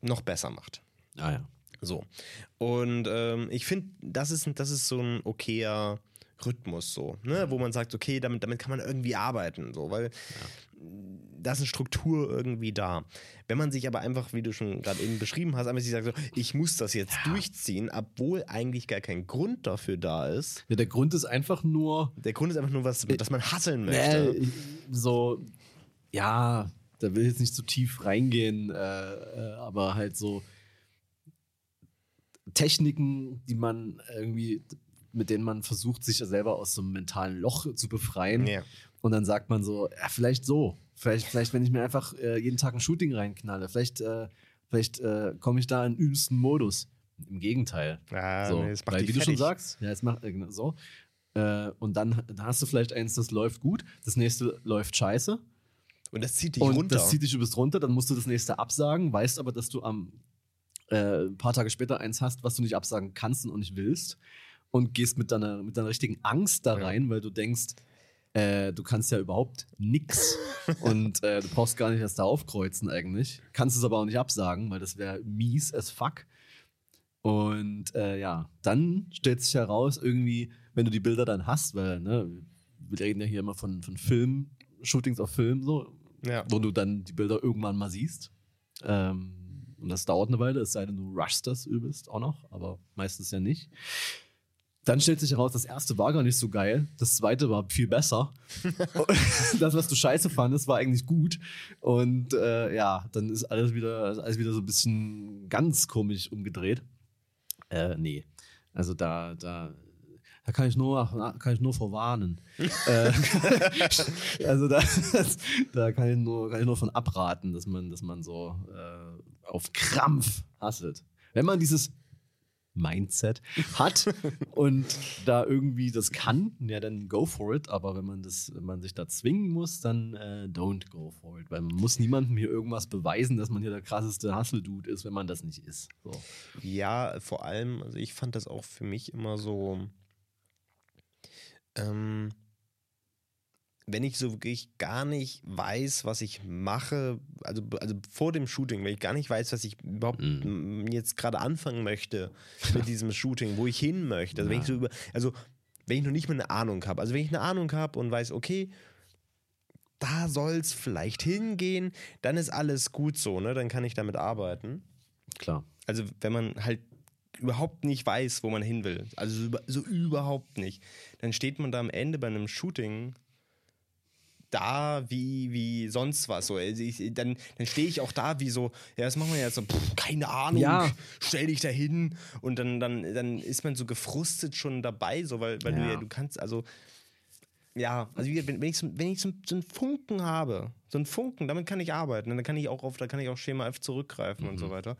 S1: noch besser macht.
S2: Ah ja.
S1: So. Und ähm, ich finde, das ist, das ist so ein okayer Rhythmus, so, ne? wo man sagt, okay, damit, damit kann man irgendwie arbeiten, so, weil ja. da ist eine Struktur irgendwie da. Wenn man sich aber einfach, wie du schon gerade eben beschrieben hast, einfach sich sagt, so, ich muss das jetzt ja. durchziehen, obwohl eigentlich gar kein Grund dafür da ist.
S2: Ja, der Grund ist einfach nur.
S1: Der Grund ist einfach nur, was, dass man hasseln möchte.
S2: Äh, so, ja, da will ich jetzt nicht zu so tief reingehen, äh, äh, aber halt so Techniken, die man irgendwie, mit denen man versucht, sich selber aus so einem mentalen Loch zu befreien. Ja. Und dann sagt man so, ja, vielleicht so. Vielleicht, vielleicht wenn ich mir einfach äh, jeden Tag ein Shooting reinknalle, vielleicht, äh, vielleicht äh, komme ich da in übelsten Modus. Im Gegenteil.
S1: Ja,
S2: so.
S1: nee,
S2: das macht Weil, wie fertig. du schon sagst, ja, es macht äh, so. Äh, und dann, dann hast du vielleicht eins, das läuft gut, das nächste läuft scheiße.
S1: Und das zieht dich
S2: und
S1: runter.
S2: Das zieht dich übelst runter, dann musst du das nächste absagen, weißt aber, dass du am äh, ein paar Tage später eins hast, was du nicht absagen kannst und nicht willst und gehst mit deiner, mit deiner richtigen Angst da rein, ja. weil du denkst, äh, du kannst ja überhaupt nix [laughs] und äh, du brauchst gar nicht erst da aufkreuzen eigentlich. Kannst es aber auch nicht absagen, weil das wäre mies as fuck. Und äh, ja, dann stellt sich heraus, irgendwie, wenn du die Bilder dann hast, weil, ne, wir reden ja hier immer von, von Film, Shootings auf Film, so,
S1: ja.
S2: wo du dann die Bilder irgendwann mal siehst. Ähm, und das dauert eine Weile, es sei denn, du rushst das übelst auch noch, aber meistens ja nicht. Dann stellt sich heraus, das erste war gar nicht so geil, das zweite war viel besser. [laughs] das, was du scheiße fandest, war eigentlich gut. Und äh, ja, dann ist alles wieder, alles wieder so ein bisschen ganz komisch umgedreht. Äh, nee. Also da, da, da kann ich nur, kann ich nur vorwarnen. [laughs] äh, [laughs] also da, da kann, ich nur, kann ich nur von abraten, dass man, dass man so äh, auf Krampf hasselt. Wenn man dieses Mindset hat [laughs] und da irgendwie das kann, ja, dann go for it. Aber wenn man das, wenn man sich da zwingen muss, dann äh, don't go for it. Weil man muss niemandem hier irgendwas beweisen, dass man hier der krasseste Hustle-Dude ist, wenn man das nicht ist. So.
S1: Ja, vor allem, also ich fand das auch für mich immer so. Ähm, wenn ich so wirklich gar nicht weiß, was ich mache, also, also vor dem Shooting, wenn ich gar nicht weiß, was ich überhaupt mm. jetzt gerade anfangen möchte mit [laughs] diesem Shooting, wo ich hin möchte, also ja. wenn ich so über, also wenn ich noch nicht mal eine Ahnung habe, also wenn ich eine Ahnung habe und weiß, okay, da soll es vielleicht hingehen, dann ist alles gut so, ne? Dann kann ich damit arbeiten.
S2: Klar.
S1: Also wenn man halt überhaupt nicht weiß, wo man hin will, also so, so überhaupt nicht, dann steht man da am Ende bei einem Shooting da wie, wie sonst was. So, also ich, dann dann stehe ich auch da wie so, ja, was machen wir jetzt so, pff, keine Ahnung,
S2: ja.
S1: stell dich da hin und dann, dann, dann ist man so gefrustet schon dabei, so, weil, weil ja. du ja, du kannst, also ja, also wenn, wenn ich, so, wenn ich so, so, einen Funken habe, so einen Funken, damit kann ich arbeiten. dann kann ich auch auf, da kann ich auch Schema F zurückgreifen mhm. und so mhm. weiter.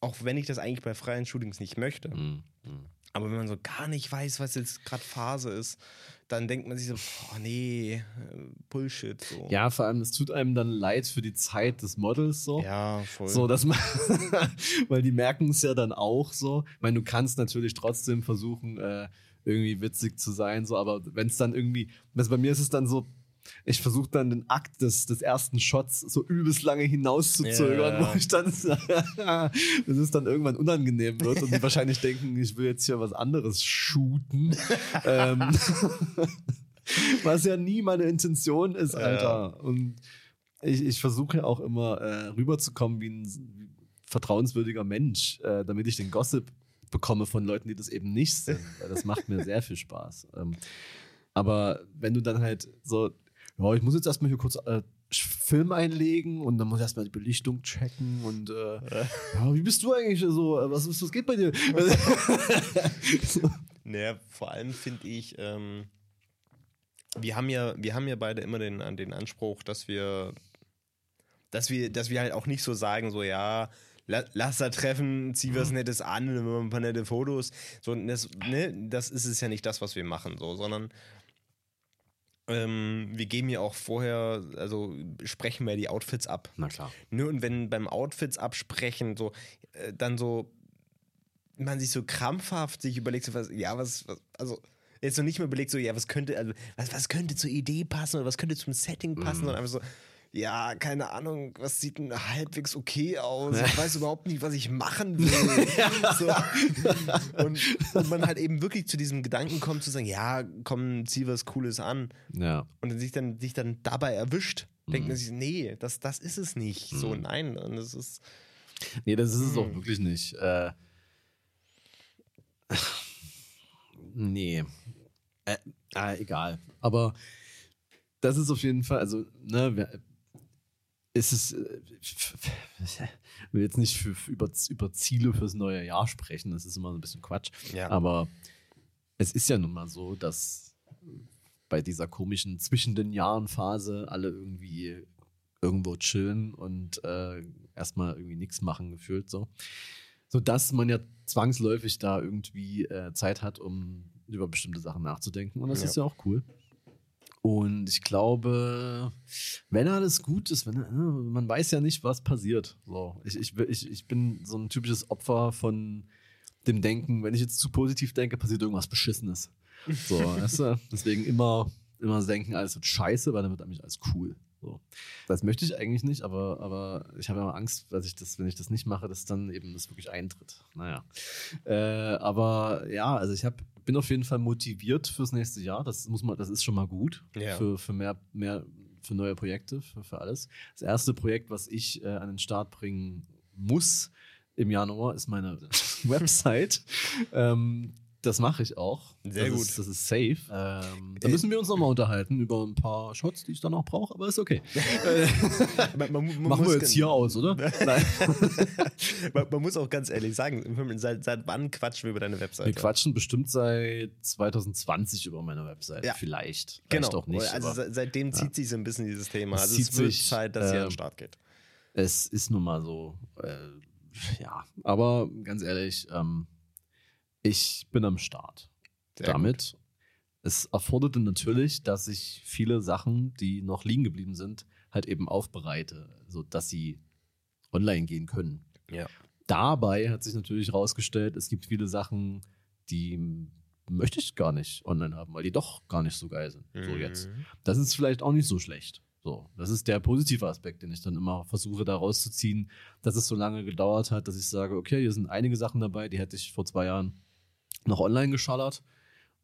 S1: Auch wenn ich das eigentlich bei freien Shootings nicht möchte. Mhm. Aber wenn man so gar nicht weiß, was jetzt gerade Phase ist, dann denkt man sich so, oh nee, Bullshit. So.
S2: Ja, vor allem, es tut einem dann leid für die Zeit des Models so.
S1: Ja, voll.
S2: So, dass man, [laughs] weil die merken es ja dann auch so. Ich meine, du kannst natürlich trotzdem versuchen, äh, irgendwie witzig zu sein, so, aber wenn es dann irgendwie, also bei mir ist es dann so, ich versuche dann den Akt des, des ersten Shots so übelst lange hinauszuzögern,
S1: Ja.
S2: wo ich dann, dass [laughs] es dann irgendwann unangenehm wird und die wahrscheinlich denken, ich will jetzt hier was anderes shooten. [laughs] ähm, [laughs] was ja nie meine Intention ist,
S1: Ja.
S2: Alter. Und ich, ich versuche auch immer äh, rüberzukommen wie ein vertrauenswürdiger Mensch, äh, damit ich den Gossip bekomme von Leuten, die das eben nicht sind. Das macht mir sehr viel Spaß. Ähm, aber wenn du dann halt so, ja, ich muss jetzt erstmal hier kurz äh, Film einlegen und dann muss ich erstmal die Belichtung checken und äh, [laughs] ja, wie bist du eigentlich so? Was, was geht bei dir? [laughs] [laughs]
S1: Naja, vor allem finde ich, ähm, wir haben ja, wir haben ja beide immer den, den Anspruch, dass wir, dass wir, dass wir halt auch nicht so sagen, so ja, la, lass da treffen, zieh was Nettes an, ein paar nette Fotos. So, das, ne, das ist es ja nicht das, was wir machen, so, sondern ähm, wir geben ja auch vorher, also sprechen wir die Outfits ab.
S2: Na klar.
S1: Nur und wenn beim Outfits absprechen, so, äh, dann so, man sich so krampfhaft sich überlegt, so was, ja, was, was, also jetzt so nicht mehr überlegt, so, ja, was könnte, also, was, was könnte zur Idee passen oder was könnte zum Setting passen, sondern einfach so, ja, keine Ahnung, was sieht denn halbwegs okay aus? Ich weiß überhaupt nicht, was ich machen will. [laughs] so. und, und man halt eben wirklich zu diesem Gedanken kommt, zu sagen, ja, komm, zieh was Cooles an
S2: Ja.
S1: und sich dann, sich dann dabei erwischt, denkt man sich, nee, das, das ist es nicht. So, nein. Und das ist.
S2: Nee, das ist es
S1: Hm.
S2: auch wirklich nicht. Äh, nee. Äh, ah, egal. Aber das ist auf jeden Fall, also, ne, wer- ist es, äh, ich will jetzt nicht für, für über, über Ziele fürs neue Jahr sprechen, das ist immer so ein bisschen Quatsch.
S1: Ja.
S2: Aber es ist ja nun mal so, dass bei dieser komischen zwischen den Jahren Phase alle irgendwie irgendwo chillen und äh, erstmal irgendwie nichts machen gefühlt so. So dass man ja zwangsläufig da irgendwie äh, Zeit hat, um über bestimmte Sachen nachzudenken. Und das
S1: Ja.
S2: ist ja auch cool. Und ich glaube, wenn alles gut ist, wenn, äh, man weiß ja nicht, was passiert. So, ich, ich, ich, ich bin so ein typisches Opfer von dem Denken, wenn ich jetzt zu positiv denke, passiert irgendwas Beschissenes. So, [laughs] weißt du? Deswegen immer, immer denken, alles wird scheiße, weil dann wird eigentlich alles cool. So. Das möchte ich eigentlich nicht, aber, aber ich habe immer Angst, dass ich das, wenn ich das nicht mache, dass dann eben das wirklich eintritt. Naja. Äh, aber ja, also ich hab, bin auf jeden Fall motiviert fürs nächste Jahr. Das muss man, das ist schon mal gut
S1: Ja.
S2: für, für mehr, mehr, für neue Projekte, für, für alles. Das erste Projekt, was ich äh, an den Start bringen muss im Januar, ist meine [laughs] Website. ähm, das mache ich auch.
S1: Sehr
S2: das
S1: gut.
S2: Ist, das ist safe. Ähm, da
S1: Äh,
S2: müssen wir uns nochmal unterhalten über ein paar Shots, die ich dann auch brauche, aber ist okay. [laughs] Äh,
S1: Man, man, man
S2: Machen wir jetzt hier aus, oder? [laughs] Nein. [laughs]
S1: man, muss auch ganz ehrlich sagen, seit, seit wann quatschen wir über deine Webseite?
S2: Wir quatschen bestimmt seit 2020 über meine Website.
S1: Ja.
S2: Vielleicht.
S1: Genau.
S2: Vielleicht auch nicht.
S1: also
S2: aber
S1: se- seitdem zieht sich so ein bisschen dieses Thema.
S2: Es
S1: Also
S2: zieht
S1: es wird
S2: sich,
S1: Zeit, dass ihr an
S2: ähm,
S1: den Start geht.
S2: es ist nun mal so. Äh, ja, aber ganz ehrlich, ähm, ich bin am Start.
S1: Sehr
S2: damit. Es erforderte natürlich, dass ich viele Sachen, die noch liegen geblieben sind, halt eben aufbereite, sodass sie online gehen können.
S1: Ja.
S2: Dabei hat sich natürlich herausgestellt, es gibt viele Sachen, die möchte ich gar nicht online haben, weil die doch gar nicht so geil sind. So
S1: Mhm.
S2: jetzt. Das ist vielleicht auch nicht so schlecht. So, das ist der positive Aspekt, den ich dann immer versuche, da rauszuziehen, dass es so lange gedauert hat, dass ich sage, okay, hier sind einige Sachen dabei, die hätte ich vor zwei Jahren noch online geschallert,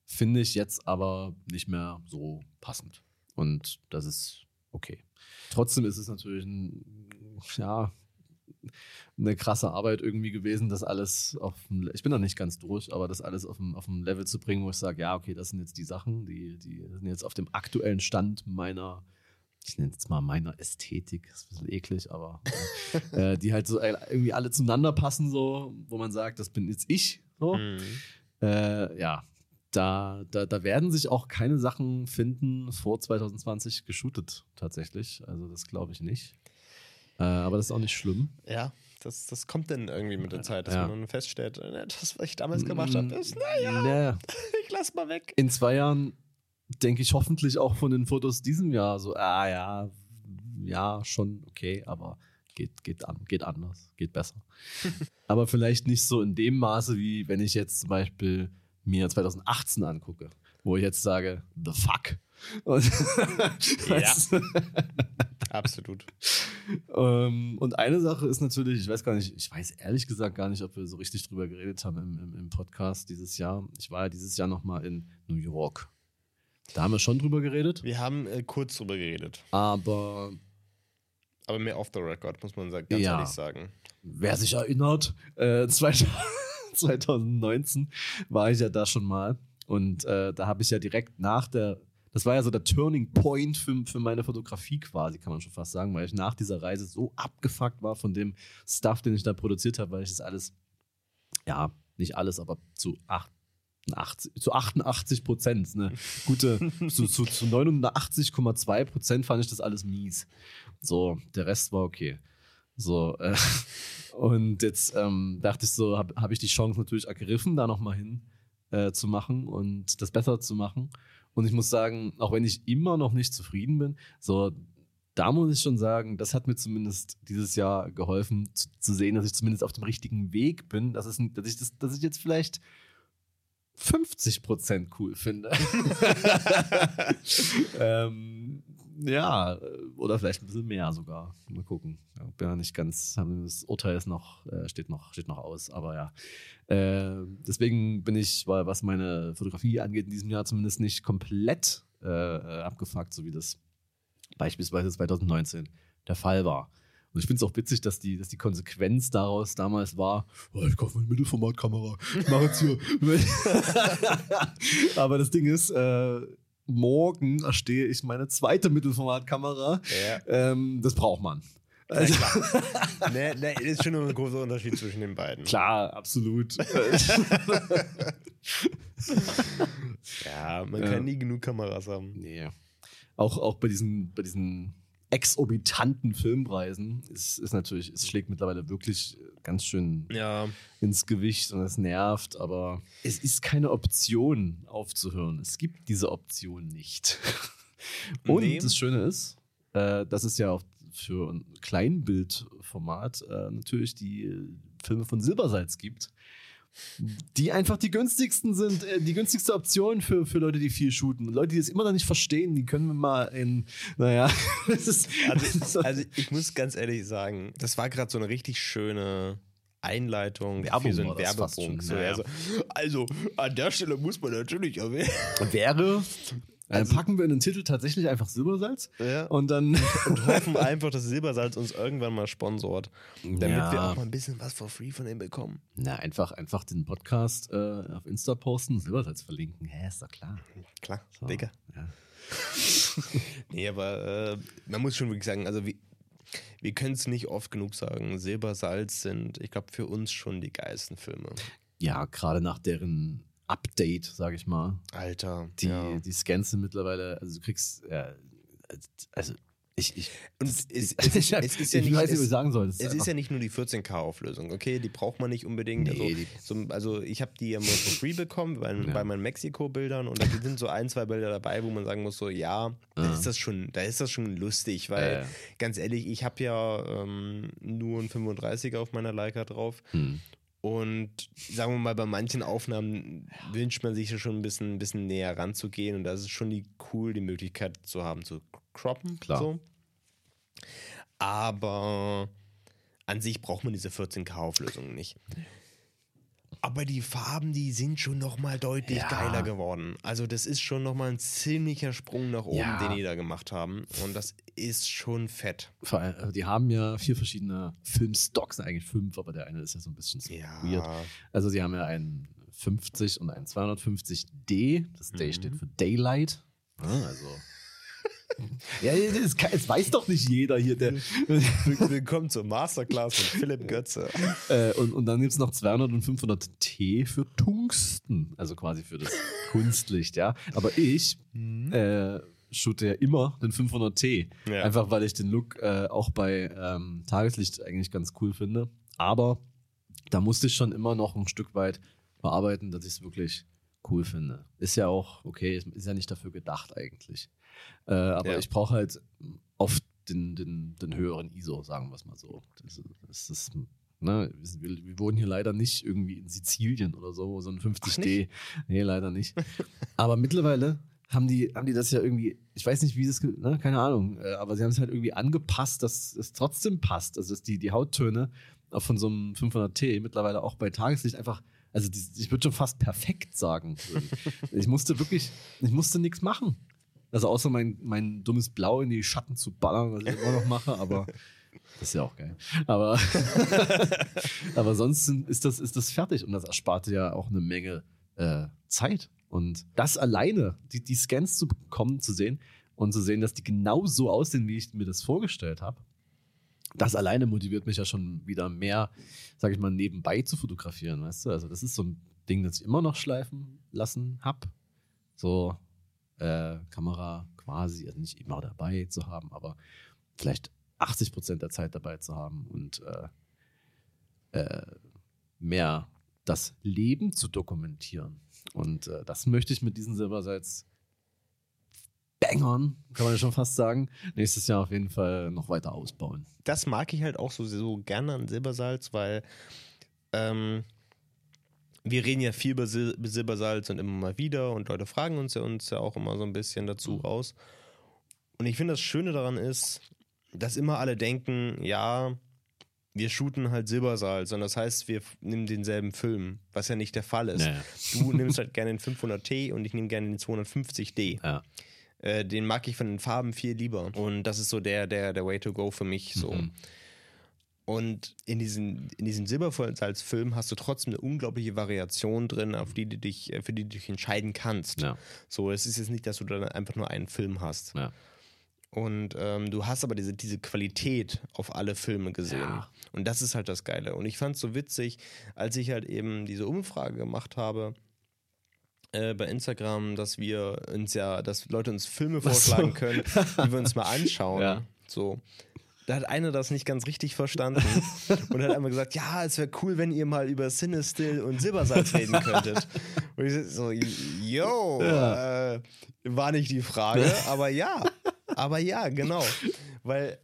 S2: finde ich jetzt aber nicht mehr so passend. Und das ist okay. Trotzdem ist es natürlich ein, ja, eine krasse Arbeit irgendwie gewesen, das alles auf ich bin noch nicht ganz durch, aber das alles auf dem, auf dem Level zu bringen, wo ich sage, ja, okay, das sind jetzt die Sachen, die, die sind jetzt auf dem aktuellen Stand meiner, ich nenne es mal meiner Ästhetik, ist ein bisschen eklig, aber äh, [laughs] die halt so irgendwie alle zueinander passen, so, wo man sagt, das bin jetzt ich, so.
S1: Mhm.
S2: Äh, ja, da, da, da werden sich auch keine Sachen finden vor 2020 geshootet, tatsächlich. Also das glaube ich nicht. Äh, aber das ist auch nicht schlimm.
S1: Ja, das, das kommt dann irgendwie mit der Zeit, dass
S2: Ja.
S1: man feststellt, äh, das, was ich damals gemacht habe, ist, naja,
S2: Naja, [laughs]
S1: ich lass mal weg.
S2: in zwei Jahren denke ich hoffentlich auch von den Fotos diesem Jahr so, ah ja, ja, schon okay, aber geht, geht, an, geht anders, geht besser. [laughs] aber vielleicht nicht so in dem Maße, wie wenn ich jetzt zum Beispiel mir 2018 angucke, wo ich jetzt sage, the fuck. [laughs] Und, [laughs]
S1: Ja. Absolut.
S2: ähm, und eine Sache ist natürlich, ich weiß gar nicht, ich weiß ehrlich gesagt gar nicht, ob wir so richtig drüber geredet haben im, im, im Podcast dieses Jahr. Ich war ja dieses Jahr nochmal in New York. Da haben wir schon drüber geredet,
S1: Wir haben äh, kurz drüber geredet.
S2: aber
S1: Aber mehr off the record, muss man ganz
S2: Ja.
S1: ehrlich sagen.
S2: wer sich erinnert, äh, 2000 2019 [laughs] war ich ja da schon mal und äh, da habe ich ja direkt nach der, das war ja so der Turning Point für, für meine Fotografie quasi, kann man schon fast sagen, weil ich nach dieser Reise so abgefuckt war von dem Stuff, den ich da produziert habe, weil ich das alles, ja, nicht alles, aber zu 88, zu 88 Prozent, ne, gute, zu, zu, zu 89,2 Prozent fand ich das alles mies. So, der Rest war okay. So, äh, [laughs] und jetzt ähm, dachte ich so, habe hab ich die Chance natürlich ergriffen, da nochmal hin äh, zu machen und das besser zu machen. Und ich muss sagen, auch wenn ich immer noch nicht zufrieden bin, so, da muss ich schon sagen, das hat mir zumindest dieses Jahr geholfen, zu, zu sehen, dass ich zumindest auf dem richtigen Weg bin, dass, es, dass, ich, das, dass ich jetzt vielleicht 50% cool finde. [laughs] ähm, ja, oder vielleicht ein bisschen mehr sogar. Mal gucken. Ja, bin ja nicht ganz, das Urteil ist noch, äh, steht noch, steht noch aus, aber ja. Äh, deswegen bin ich, weil was meine Fotografie angeht, in diesem Jahr zumindest nicht komplett äh, äh, abgefuckt, so wie das beispielsweise 2019 der Fall war. Und ich finde es auch witzig, dass die, dass die Konsequenz daraus damals war, oh, ich kaufe mir eine Mittelformatkamera, ich mache jetzt hier. [laughs] [laughs] Aber das Ding ist, äh, morgen erstehe ich meine zweite Mittelformatkamera.
S1: Ja.
S2: Ähm, das braucht man.
S1: Ja,
S2: Also,
S1: klar. [laughs] ne, ne, ist schon ein großer Unterschied zwischen den beiden.
S2: klar, absolut. [laughs]
S1: Ja, man
S2: Ja.
S1: kann nie genug Kameras haben.
S2: nee. Auch, auch bei diesen, bei diesen exorbitanten Filmpreisen ist, ist natürlich, es schlägt mittlerweile wirklich ganz schön
S1: Ja,
S2: ins Gewicht und es nervt, aber es ist keine Option aufzuhören. Es gibt diese Option nicht. [laughs] Und
S1: Nee.
S2: das Schöne ist, äh, dass es ja auch für ein Kleinbildformat äh, natürlich die äh, Filme von Silbersalz gibt, die einfach die günstigsten sind, äh, die günstigste Option für, für Leute, die viel shooten. Leute, die das immer noch nicht verstehen, die können wir mal in, naja, [laughs] das ist,
S1: also, also ich muss ganz ehrlich sagen, das war gerade so eine richtig schöne Einleitung
S2: Werbung
S1: für so einen
S2: das fast
S1: Werbebogen.
S2: schon,
S1: So,
S2: ja,
S1: also, also, an der Stelle muss man natürlich erwähnen.
S2: wäre, dann
S1: Also-
S2: packen wir in den Titel tatsächlich einfach Silbersalz
S1: Ja.
S2: und dann
S1: Und [laughs] hoffen einfach, dass Silbersalz uns irgendwann mal sponsort, damit
S2: Ja.
S1: wir auch mal ein bisschen was for free von ihm bekommen.
S2: Na, einfach, einfach den Podcast äh, auf Insta posten, Silbersalz verlinken. Hä, ist doch klar.
S1: Klar,
S2: So,
S1: Digga.
S2: Ja. [laughs]
S1: Nee, aber äh, man muss schon wirklich sagen, also wir, wir können es nicht oft genug sagen. Silbersalz sind, ich glaube, für uns schon die geilsten Filme.
S2: ja, gerade nach deren Update, sage ich mal.
S1: Alter.
S2: Die,
S1: ja.
S2: die Scans sind mittlerweile, also du kriegst, ja, also ich, ich,
S1: Und es,
S2: ich-
S1: es, ist, [laughs] es ist ja
S2: ich
S1: nicht,
S2: weiß
S1: es,
S2: sagen soll.
S1: Es ist
S2: einfach-
S1: ja nicht nur die 14K-Auflösung, okay? Die braucht man nicht unbedingt.
S2: Nee,
S1: also, so, also ich habe die ja mal for free bekommen bei,
S2: Ja.
S1: bei meinen Mexiko-Bildern und da sind so ein, zwei Bilder dabei, wo man sagen muss, so ja, da
S2: Ja.
S1: ist das schon, da ist das schon lustig, weil
S2: Ja, ja.
S1: ganz ehrlich, ich habe ja ähm, nur ein 35er auf meiner Leica drauf
S2: Hm.
S1: Und sagen wir mal, bei manchen Aufnahmen wünscht man sich ja schon ein bisschen, ein bisschen näher ranzugehen und da ist schon die cool, die Möglichkeit zu haben, zu croppen.
S2: Klar.
S1: So. Aber an sich braucht man diese 14K-Auflösung nicht. Aber die Farben, die sind schon nochmal deutlich
S2: Ja.
S1: geiler geworden. Also das ist schon nochmal ein ziemlicher Sprung nach oben,
S2: Ja.
S1: den die da gemacht haben. Und das ist schon fett.
S2: Vor allem, äh, die haben ja vier verschiedene Filmstocks, eigentlich fünf, aber der eine ist ja so ein bisschen so
S1: Ja.
S2: weird. Also sie haben ja einen 50 und einen 250D. Das D
S1: Mhm.
S2: steht für Daylight. Also. Ja, das, kann, das weiß doch nicht jeder hier. Der,
S1: Willkommen zur Masterclass mit Philipp Götze.
S2: äh, und, und dann gibt es noch 200 und 500 T für Tungsten. Also quasi für das Kunstlicht, ja. Aber ich äh, shoote ja immer den 500T.
S1: Ja.
S2: Einfach weil ich den Look äh, auch bei ähm, Tageslicht eigentlich ganz cool finde. Aber da musste ich schon immer noch ein Stück weit bearbeiten, dass ich es wirklich cool finde. Ist ja auch okay, ist, ist ja nicht dafür gedacht eigentlich. Äh, aber
S1: Ja.
S2: ich brauche halt oft den, den, den höheren ISO, sagen wir es mal so. Das, das ist, ne, wir, wir wohnen hier leider nicht irgendwie in Sizilien oder so, so ein 50D. Nee, leider nicht. [laughs] aber mittlerweile haben die, haben die das ja irgendwie, ich weiß nicht, wie das, ne, keine Ahnung, äh, aber sie haben es halt irgendwie angepasst, dass es trotzdem passt. Also, dass die, die Hauttöne auch von so einem 500T mittlerweile auch bei Tageslicht einfach, also die, ich würde schon fast perfekt sagen. [laughs] ich musste wirklich, ich musste nichts machen. Also außer mein, mein dummes Blau in die Schatten zu ballern, was ich immer noch mache, aber [laughs] das ist ja auch geil. Aber, [laughs] aber sonst ist das, ist das fertig und das ersparte ja auch eine Menge äh, Zeit. Und das alleine, die, die Scans zu bekommen, zu sehen und zu sehen, dass die genau so aussehen, wie ich mir das vorgestellt habe, das alleine motiviert mich ja schon wieder mehr, sage ich mal, nebenbei zu fotografieren, weißt du? Also das ist so ein Ding, das ich immer noch schleifen lassen habe. So äh, Kamera quasi, also nicht immer dabei zu haben, aber vielleicht 80 Prozent der Zeit dabei zu haben und äh, äh, mehr das Leben zu dokumentieren. Und äh, das möchte ich mit diesen Silbersalz Bangern, kann man ja schon fast sagen, nächstes Jahr auf jeden Fall noch weiter ausbauen.
S1: Das mag ich halt auch so, so gerne an Silbersalz, weil ähm, wir reden ja viel über Sil Silbersalz und immer mal wieder und Leute fragen uns ja, uns ja auch immer so ein bisschen dazu mhm. raus. Und ich finde, das Schöne daran ist, dass immer alle denken, ja, wir shooten halt Silbersalz und das heißt, wir nehmen denselben Film, was ja nicht der Fall ist. Naja. Du [laughs] nimmst halt gerne den 500T und ich nehme gerne den 250D. Ja. Äh, den mag ich von den Farben viel lieber und das ist so der, der, der Way to go für mich so. Mhm. Und in, diesen, in diesem Silbersalz-Film hast du trotzdem eine unglaubliche Variation drin, auf die du dich, äh, für die du dich entscheiden kannst. Ja. So, es ist jetzt nicht, dass du dann einfach nur einen Film hast. Ja. Und ähm, du hast aber diese, diese Qualität auf alle Filme gesehen. Ja. Und das ist halt das Geile. Und ich fand es so witzig, als ich halt eben diese Umfrage gemacht habe äh, bei Instagram, dass wir uns ja, dass Leute uns Filme vorschlagen so. können, die wir uns mal [laughs] anschauen. Ja. So. Da hat einer das nicht ganz richtig verstanden [laughs] und hat einmal gesagt, ja, es wäre cool, wenn ihr mal über Cinestill und Silbersalz reden [laughs] könntet. Und ich so, yo, ja. äh, war nicht die Frage, [laughs] aber ja, aber ja, genau. Weil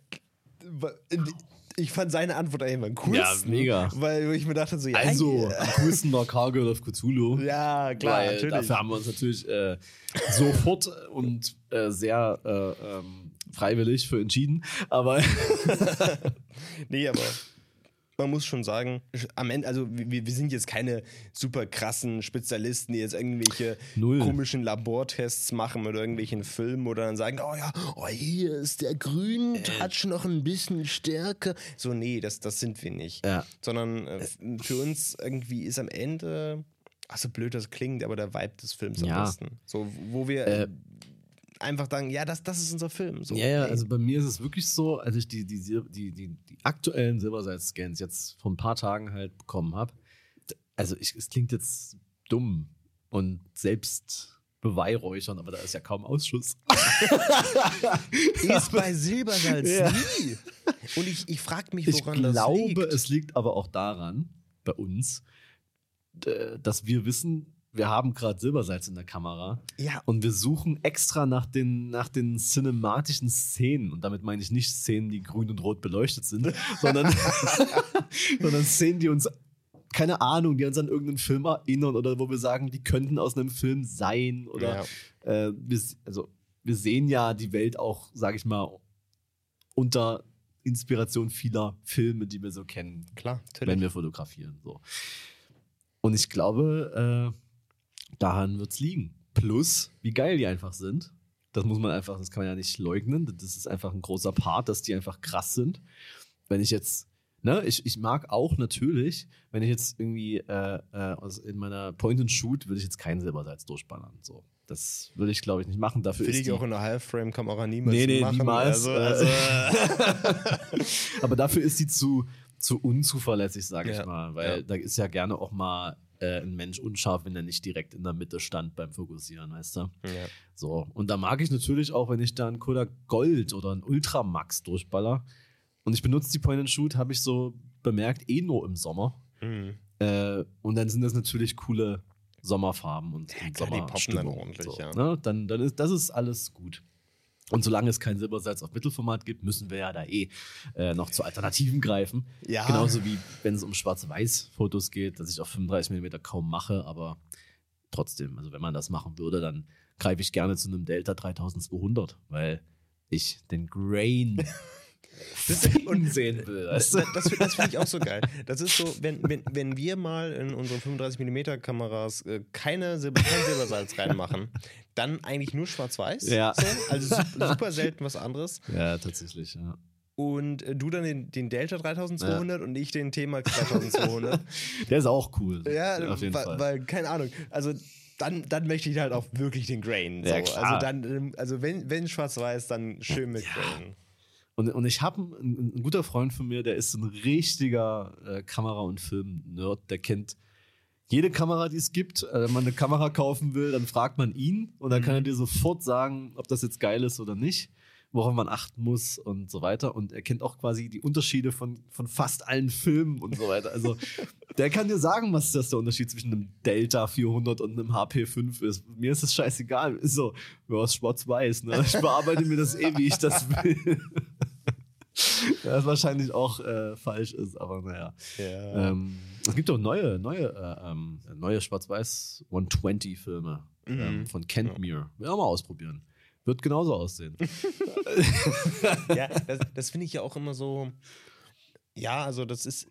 S1: ich fand seine Antwort am coolsten.
S2: Ja, mega.
S1: Weil ich mir dachte so, ja.
S2: Also, am coolsten war Cargill of Cthulhu.
S1: Ja, klar, weil natürlich.
S2: Dafür haben wir uns natürlich äh, sofort und äh, sehr äh, ähm, freiwillig für entschieden. Aber. [laughs]
S1: nee, aber man muss schon sagen, am Ende, also wir, wir sind jetzt keine super krassen Spezialisten, die jetzt irgendwelche Null. komischen Labortests machen mit irgendwelchen Filmen oder dann sagen, oh ja, oh, hier ist der Grün-Touch äh. noch ein bisschen stärker. So, nee, das, das sind wir nicht. Ja. Sondern äh, für uns irgendwie ist am Ende, ach so blöd das klingt, aber der Vibe des Films ja. am besten. So, wo wir äh, einfach sagen, ja, das, das ist unser Film. So,
S2: ja, ja, also bei mir ist es wirklich so, als ich die, die, die, die, die aktuellen Silbersalz-Scans jetzt vor ein paar Tagen halt bekommen habe, also ich, es klingt jetzt dumm und selbst beweihräuchern, aber da ist ja kaum Ausschuss.
S1: ist bei Silbersalz [laughs] ja. nie. Und ich, ich frage mich, woran das liegt. Ich glaube,
S2: es liegt aber auch daran, bei uns, dass wir wissen, wir haben gerade Silbersalz in der Kamera. Ja. Und wir suchen extra nach den, nach den cinematischen Szenen. Und damit meine ich nicht Szenen, die grün und rot beleuchtet sind, [laughs] sondern, [laughs] sondern Szenen, die uns, keine Ahnung, die uns an irgendeinen Film erinnern oder wo wir sagen, die könnten aus einem Film sein. Oder ja. äh, wir, also, wir sehen ja die Welt auch, sage ich mal, unter Inspiration vieler Filme, die wir so kennen.
S1: Klar,
S2: natürlich. Wenn wir fotografieren. So. Und ich glaube, äh, daran wird es liegen. Plus, wie geil die einfach sind. Das muss man einfach, das kann man ja nicht leugnen. Das ist einfach ein großer Part, dass die einfach krass sind. Wenn ich jetzt, ne, ich, ich mag auch natürlich, wenn ich jetzt irgendwie äh, äh, in meiner Point-and-Shoot würde ich jetzt keinen Silbersalz durchballern. So. Das würde ich, glaube ich, nicht machen. Dafür ist
S1: ich auch in der Half-Frame-Kamera niemals
S2: nee, nee,
S1: machen.
S2: niemals. Also, also [laughs] Aber dafür ist sie zu, zu unzuverlässig, sage ja, ich mal. Weil ja. da ist ja gerne auch mal äh, ein Mensch unscharf, wenn er nicht direkt in der Mitte stand beim Fokussieren, weißt du? Ja. So. Und da mag ich natürlich auch, wenn ich da einen Kodak Gold oder einen Ultramax durchballer. Und ich benutze die Point and Shoot, habe ich so bemerkt, eh nur im Sommer. Mhm. Äh, und dann sind das natürlich coole Sommerfarben und, ja, und klar, die poppen dann ordentlich, so, ja. Ne? Dann, dann ist das ist alles gut. Und solange es kein Silbersalz auf Mittelformat gibt, müssen wir ja da eh äh, noch zu Alternativen greifen. Ja. Genauso wie wenn es um Schwarz-Weiß-Fotos geht, dass ich auf 35 mm kaum mache, aber trotzdem, also wenn man das machen würde, dann greife ich gerne zu einem Delta 3200, weil ich den Grain [laughs] und sehen will.
S1: Das, das, das finde ich auch so geil. Das ist so, wenn, wenn, wenn wir mal in unsere 35mm Kameras äh, keine Silber, kein Silbersalz reinmachen, dann eigentlich nur schwarz-weiß.
S2: Ja.
S1: So, also super, super, selten was anderes.
S2: Ja, tatsächlich, ja.
S1: Und äh, du dann den, den Delta 3200 ja. und ich den T-Max 3200. [laughs]
S2: Der ist auch cool.
S1: Ja, auf jeden weil, Fall. Weil, keine Ahnung, also dann, dann möchte ich halt auch wirklich den Grain. So. Ja, also dann, also wenn, wenn schwarz-weiß, dann schön mit ja. Grain.
S2: Und, und ich habe einen, ein guter Freund von mir, der ist ein richtiger äh, Kamera- und Film-Nerd, der kennt jede Kamera, die es gibt. Äh, wenn man eine Kamera kaufen will, dann fragt man ihn und dann mhm. kann er dir sofort sagen, ob das jetzt geil ist oder nicht worauf man achten muss und so weiter. Und er kennt auch quasi die Unterschiede von, von fast allen Filmen und so weiter. Also [laughs] der kann dir sagen, was das der Unterschied zwischen einem Delta 400 und einem HP 5 ist. Mir ist das scheißegal. Ist so, ja, ist schwarz-weiß. Ne? Ich bearbeite mir das eh, wie ich das will. [laughs] Was wahrscheinlich auch äh, falsch ist, aber naja. Ja. Ähm, es gibt auch neue, neue, äh, ähm, neue Schwarz-Weiß 120-Filme mhm. ähm, von Kent Mir. Will auch mal ausprobieren. Wird genauso aussehen. [laughs]
S1: ja, das, das finde ich ja auch immer so. Ja, also das ist,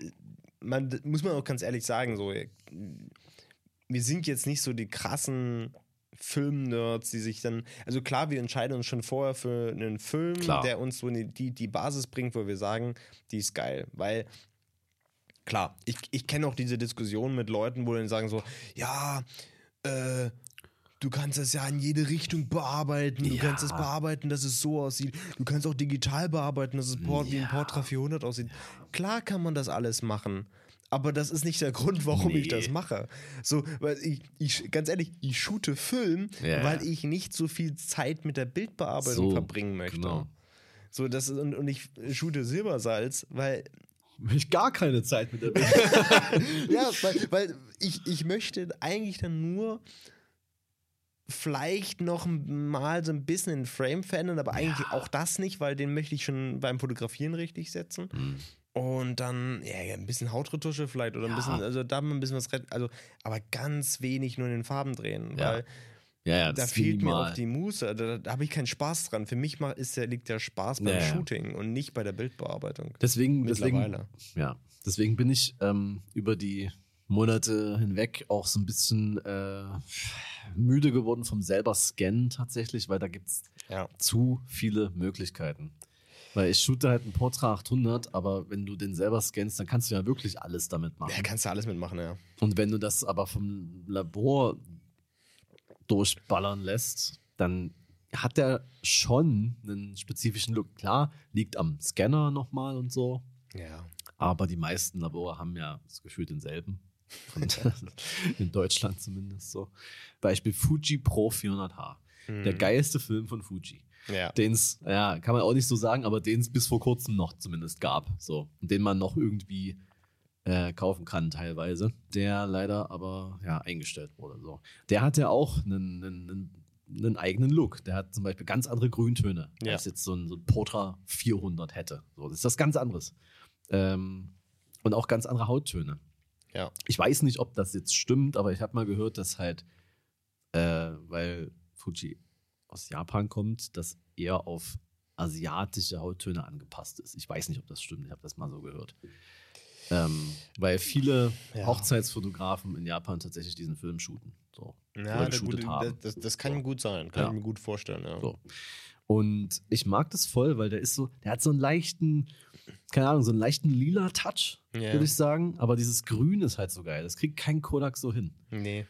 S1: man, muss man auch ganz ehrlich sagen, so, wir sind jetzt nicht so die krassen Film-Nerds, die sich dann, also klar, wir entscheiden uns schon vorher für einen Film, klar. der uns so die, die Basis bringt, wo wir sagen, die ist geil, weil klar, ich, ich kenne auch diese Diskussion mit Leuten, wo dann sagen so, ja, äh, Du kannst das ja in jede Richtung bearbeiten. Du ja. kannst es bearbeiten, dass es so aussieht. Du kannst auch digital bearbeiten, dass es Port, ja. wie ein Portra 400 aussieht. Klar kann man das alles machen. Aber das ist nicht der Grund, warum nee. ich das mache. So, weil ich, ich ganz ehrlich, ich shoote Film, ja. weil ich nicht so viel Zeit mit der Bildbearbeitung so, verbringen möchte. Genau. So, das ist, und, und ich shoote Silbersalz, weil
S2: ich gar keine Zeit mit der [laughs] Bild.
S1: ja, weil, weil ich, ich möchte eigentlich dann nur vielleicht noch mal so ein bisschen den Frame verändern, aber eigentlich ja. auch das nicht, weil den möchte ich schon beim Fotografieren richtig setzen. Mhm. Und dann, ja, ein bisschen Hautretusche vielleicht oder ein bisschen, also da mal ein bisschen was retten, also, aber ganz wenig nur in den Farben drehen, ja. weil
S2: ja, ja,
S1: da fehlt mir auch die Muße, da, da habe ich keinen Spaß dran. Für mich ist der, liegt der Spaß beim Shooting und nicht bei der Bildbearbeitung.
S2: Deswegen, deswegen, ja, deswegen bin ich ähm, über die Monate hinweg auch so ein bisschen äh, müde geworden vom selber Scannen tatsächlich, weil da gibt es ja. zu viele Möglichkeiten. Weil ich shoote halt ein Portra 800, aber wenn du den selber scannst, dann kannst du ja wirklich alles damit machen.
S1: Ja, kannst du alles mitmachen, ja.
S2: Und wenn du das aber vom Labor durchballern lässt, dann hat der schon einen spezifischen Look. Klar, liegt am Scanner nochmal und so.
S1: Ja.
S2: Aber die meisten Labore haben ja das Gefühl denselben. [laughs] in Deutschland zumindest so. Beispiel Fuji Pro 400H. Mhm. Der geilste Film von Fuji.
S1: Ja.
S2: Den es, ja, kann man auch nicht so sagen, aber den es bis vor kurzem noch zumindest gab. So. Und den man noch irgendwie äh, kaufen kann, teilweise. Der leider aber ja, eingestellt wurde. So. Der hat ja auch einen, einen, einen eigenen Look. Der hat zum Beispiel ganz andere Grüntöne, ja. als jetzt so ein, so ein Portra 400 hätte. So, das ist das ganz anderes. Ähm, und auch ganz andere Hauttöne.
S1: Ja.
S2: Ich weiß nicht, ob das jetzt stimmt, aber ich habe mal gehört, dass halt, äh, weil Fuji aus Japan kommt, dass eher auf asiatische Hauttöne angepasst ist. Ich weiß nicht, ob das stimmt. Ich habe das mal so gehört. Ähm, weil viele ja. Hochzeitsfotografen in Japan tatsächlich diesen Film shooten. So,
S1: ja, gut, das, das, kann so. gut sein. Kann ja. ich mir gut vorstellen. Ja.
S2: So. Und ich mag das voll, weil der ist so, der hat so einen leichten, keine Ahnung, so einen leichten lila Touch, yeah. würde ich sagen. Aber dieses Grün ist halt so geil. Das kriegt kein Kodak so hin.
S1: Nee.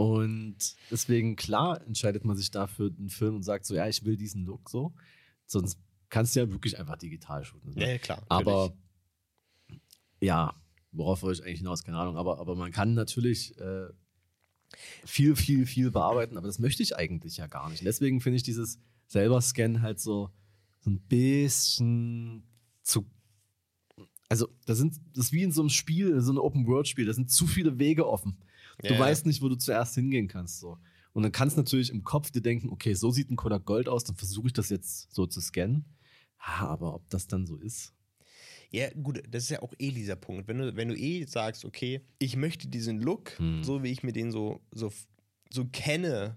S2: Und deswegen, klar, entscheidet man sich dafür einen Film und sagt so, ja, ich will diesen Look so. Sonst kannst du ja wirklich einfach digital shooten.
S1: Ne? Ja, klar.
S2: Aber ja, worauf wollte ich eigentlich hinaus? Keine Ahnung. Aber, aber man kann natürlich äh, viel, viel, viel bearbeiten, aber das möchte ich eigentlich ja gar nicht. Und deswegen finde ich dieses selber scannen halt so, so ein bisschen zu also, da sind, das ist wie in so einem Spiel, so einem Open-World-Spiel, da sind zu viele Wege offen. Du yeah. weißt nicht, wo du zuerst hingehen kannst. So. Und dann kannst du natürlich im Kopf dir denken, okay, so sieht ein Kodak Gold aus, dann versuche ich das jetzt so zu scannen. aber ob das dann so ist.
S1: Ja, gut, das ist ja auch eh dieser Punkt. Wenn du, wenn du eh sagst, okay, ich möchte diesen Look, hm. so wie ich mir den so, so, so kenne,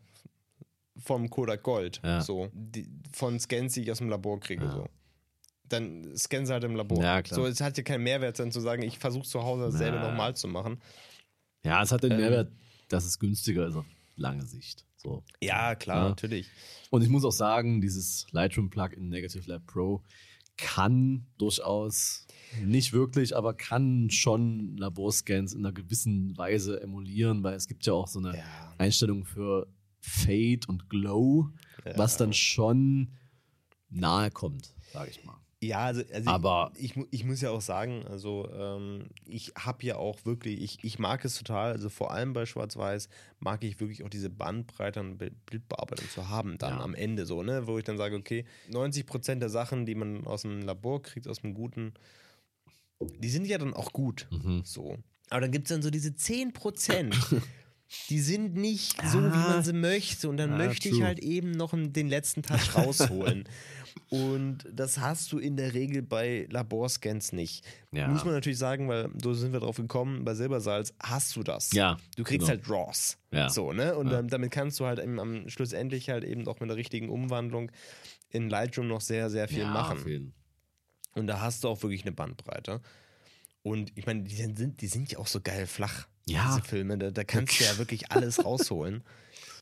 S1: vom Kodak Gold,
S2: Ja.
S1: so, die, von Scans, die ich aus dem Labor kriege,
S2: Ja.
S1: so. Dann scannen sie halt im Labor.
S2: Ja, klar.
S1: So, es hat ja keinen Mehrwert, dann zu sagen, ich versuche zu Hause dasselbe
S2: Ja.
S1: nochmal zu machen.
S2: Ja, es hat den
S1: Ähm.
S2: Mehrwert, dass es günstiger ist auf lange Sicht. So.
S1: Ja, klar,
S2: Ja.
S1: natürlich.
S2: Und ich muss auch sagen, dieses Lightroom Plugin Negative Lab Pro kann durchaus nicht wirklich, aber kann schon Laborscans in einer gewissen Weise emulieren, weil es gibt ja auch so eine
S1: Ja.
S2: Einstellung für Fade und Glow,
S1: Ja.
S2: was dann schon nahe kommt, sage ich mal.
S1: Ja, also, also
S2: Aber-
S1: ich, ich, ich muss ja auch sagen, also ähm, ich habe ja auch wirklich, ich, ich mag es total, also vor allem bei Schwarz-Weiß mag ich wirklich auch diese Bandbreite an Bild- Bildbearbeitung zu haben, dann
S2: Ja.
S1: am Ende so, ne, wo ich dann sage, okay, 90% der Sachen, die man aus dem Labor kriegt, aus dem Guten, die sind ja dann auch gut,
S2: Mhm.
S1: so. Aber dann gibt es dann so diese 10%, [laughs] die sind nicht so, wie
S2: Ja.
S1: man sie möchte und dann
S2: Ja,
S1: möchte ich
S2: true.
S1: halt eben noch den letzten Touch rausholen. [laughs] Und das hast du in der Regel bei Laborscans nicht.
S2: Ja.
S1: Muss man natürlich sagen, weil so sind wir drauf gekommen, bei Silbersalz hast du das.
S2: Ja,
S1: Du kriegst
S2: genau.
S1: halt Raws.
S2: Ja.
S1: So, ne? Und
S2: Ja.
S1: ähm, damit kannst du halt im, am schlussendlich halt eben auch mit der richtigen Umwandlung in Lightroom noch sehr, sehr viel
S2: ja,
S1: machen.
S2: jeden-
S1: Und da hast du auch wirklich eine Bandbreite. Und ich meine, die sind, die sind ja auch so geil flach,
S2: Ja.
S1: diese Filme. Da, da kannst du ja wirklich [laughs] alles rausholen.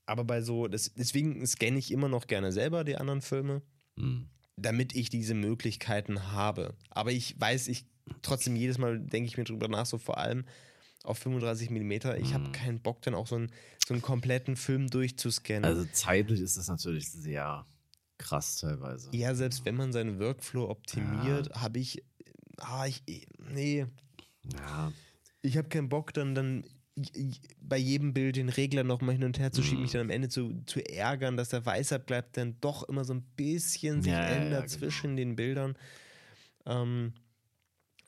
S1: Aber bei so, das, deswegen scanne ich immer noch gerne selber die anderen Filme,
S2: Mhm.
S1: damit ich diese Möglichkeiten habe. Aber ich weiß, ich trotzdem jedes Mal denke ich mir drüber nach, so vor allem auf 35 mm. Ich habe
S2: Mhm.
S1: keinen Bock, dann auch so einen, so einen kompletten Film durchzuscannen.
S2: Also zeitlich ist das natürlich sehr krass teilweise.
S1: ja, selbst wenn man seinen Workflow optimiert, habe ich, ah, ich, nee,
S2: Ja,
S1: ich habe keinen Bock, dann, dann bei jedem Bild den Regler nochmal hin und her zu schieben,
S2: Mhm.
S1: mich dann am Ende zu, zu ärgern, dass der Weißer bleibt, dann doch immer so ein bisschen sich
S2: Ja, ja, ja,
S1: ändert
S2: genau.
S1: zwischen den Bildern. Ähm,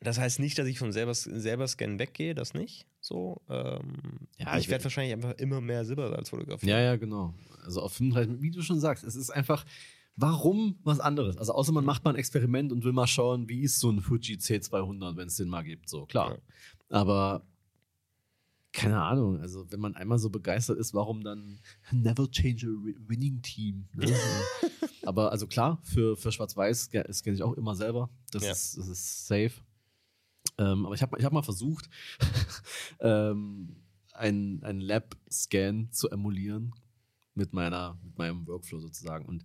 S1: das heißt nicht, dass ich von selber, selber Scannen weggehe, das nicht. So, ähm,
S2: Ja,
S1: ich
S2: ich-
S1: werde wahrscheinlich einfach immer mehr Silbersalz fotografieren.
S2: ja, ja, genau. Also auf 35, wie du schon sagst, es ist einfach, warum was anderes? Also außer man macht mal ein Experiment und will mal schauen, wie ist so ein Fuji C200, wenn es den mal gibt. So, klar.
S1: Ja.
S2: Aber keine Ahnung, also wenn man einmal so begeistert ist, warum dann never change a wi- winning team? Ne? [laughs] Aber also klar, für, für Schwarz-Weiß das kenne ich auch immer selber. Das,
S1: Ja.
S2: ist, das ist safe. Ähm, aber ich habe ich hab mal versucht, [laughs] ähm, einen, einen Lab-Scan zu emulieren mit, meiner, mit meinem Workflow sozusagen. Und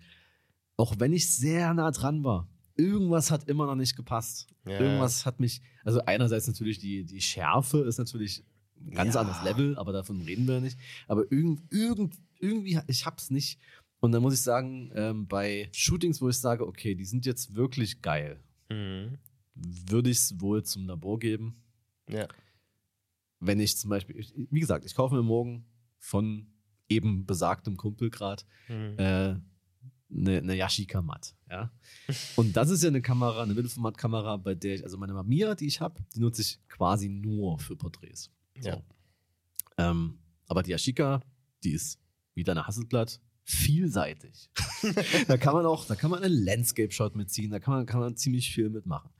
S2: auch wenn ich sehr nah dran war, irgendwas hat immer noch nicht gepasst.
S1: Ja.
S2: Irgendwas hat mich, also einerseits natürlich die, die Schärfe ist natürlich ganz
S1: Ja.
S2: anderes Level, aber davon reden wir nicht. Aber irgend, irgend, irgendwie, ich hab's nicht. Und dann muss ich sagen, ähm, bei Shootings, wo ich sage, okay, die sind jetzt wirklich geil,
S1: Mhm.
S2: würde ich es wohl zum Labor geben.
S1: Ja.
S2: Wenn ich zum Beispiel, wie gesagt, ich kaufe mir morgen von eben besagtem Kumpel gerade
S1: Mhm.
S2: äh, eine, eine Yashica Matt. Ja? Und das ist ja eine Kamera, eine Mittelformatkamera, bei der ich, also meine Mamiya, die ich habe, die nutze ich quasi nur für Porträts.
S1: Ja.
S2: Ähm, aber die Yashica, die ist wie deine Hasselblatt vielseitig. [laughs] da kann man auch, da kann man einen Landscape-Shot mitziehen, da kann man, kann man ziemlich viel mitmachen.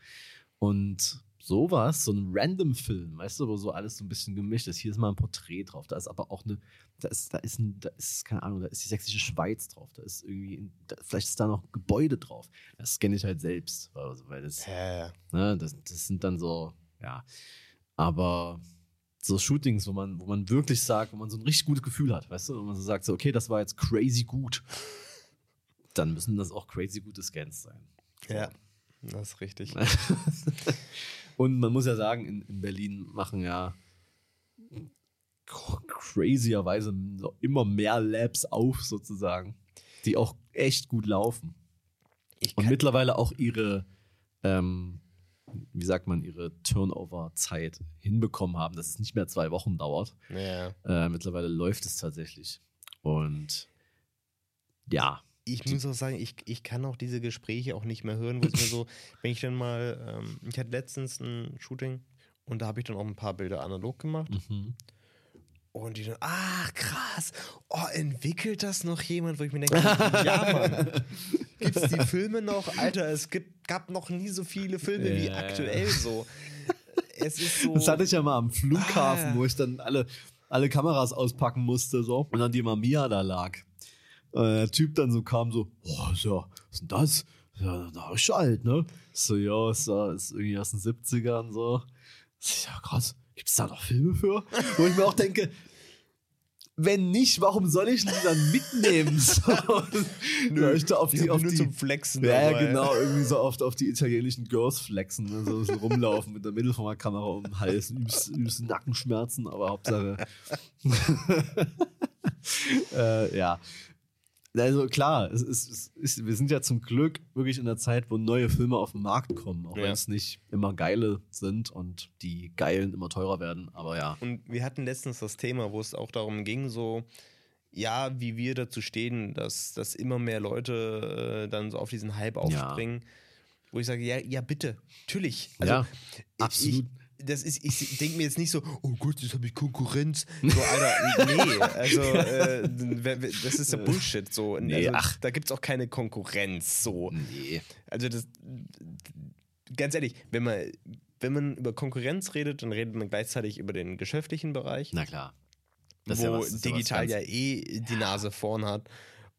S2: Und sowas, so ein Random-Film, weißt du, wo so alles so ein bisschen gemischt ist. Hier ist mal ein Porträt drauf, da ist aber auch eine, da ist, da ist, ein, da ist keine Ahnung, da ist die sächsische Schweiz drauf, da ist irgendwie, ein, da, vielleicht ist da noch Gebäude drauf. Das scanne ich halt selbst, also, weil das,
S1: Ja.
S2: Ne, das, das sind dann so, ja. Aber so Shootings, wo man, wo man wirklich sagt, wo man so ein richtig gutes Gefühl hat, weißt du, wo man so sagt, so, okay, das war jetzt crazy gut, dann müssen das auch crazy gute Scans sein.
S1: ja, das ist richtig. [laughs]
S2: Und man muss ja sagen, in, in Berlin machen ja crazierweise immer mehr Labs auf, sozusagen, die auch echt gut laufen. Und mittlerweile auch ihre, ähm, wie sagt man, ihre Turnover-Zeit hinbekommen haben, dass es nicht mehr zwei Wochen dauert.
S1: ja.
S2: Äh, mittlerweile läuft es tatsächlich. Und ja,
S1: Ich muss auch sagen, ich, ich kann auch diese Gespräche auch nicht mehr hören, wo es mir so, [laughs] wenn ich dann mal, ähm, ich hatte letztens ein Shooting und da habe ich dann auch ein paar Bilder analog gemacht
S2: mhm.
S1: und die dann, ach krass, oh, entwickelt das noch jemand, wo ich mir denke, ja Mann, [laughs] gibt es die [laughs] Filme noch? Alter, es gibt, gab noch nie so viele Filme wie aktuell so. Es ist so.
S2: das hatte ich ja mal am Flughafen,
S1: Ah.
S2: wo ich dann alle, alle Kameras auspacken musste so und dann die Mamiya da lag. Und der Typ dann so kam so, boah, ist ja, was ist denn das? Ja, da ist alt, ne? So, ja, ist, ist irgendwie aus den 70ern so. Ja, krass. Gibt es da noch Filme für? Wo ich mir auch denke, wenn nicht, warum soll ich die dann mitnehmen? [laughs] So,
S1: Nö,
S2: ich da auf die, auf
S1: nur
S2: die,
S1: zum Flexen.
S2: ja,
S1: dabei.
S2: genau, irgendwie so oft auf die italienischen Girls flexen, ne? so, so rumlaufen mit der Mittelformatkamera um den Hals, übelst, übelst Nackenschmerzen, aber Hauptsache. [laughs] äh, ja. Also klar, es ist, es ist, wir sind ja zum Glück wirklich in der Zeit, wo neue Filme auf den Markt kommen, auch
S1: Ja.
S2: wenn es nicht immer geile sind und die geilen immer teurer werden, aber ja.
S1: Und wir hatten letztens das Thema, wo es auch darum ging, so, ja, wie wir dazu stehen, dass, dass immer mehr Leute äh, dann so auf diesen Hype aufspringen. Wo ich sage, ja, ja, bitte, natürlich. Also,
S2: ja, absolut.
S1: Ich, das ist, ich denke mir jetzt nicht so, oh Gott, jetzt habe ich Konkurrenz. So, Alter, nee, also äh, das ist ja Bullshit. So.
S2: Nee,
S1: also,
S2: ach.
S1: Da gibt es auch keine Konkurrenz. So.
S2: nee.
S1: Also das, ganz ehrlich, wenn man, wenn man über Konkurrenz redet, dann redet man gleichzeitig über den geschäftlichen Bereich,
S2: Na klar. Das
S1: wo
S2: ja was- ja
S1: digital
S2: ganz-
S1: ja eh die Nase vorn hat.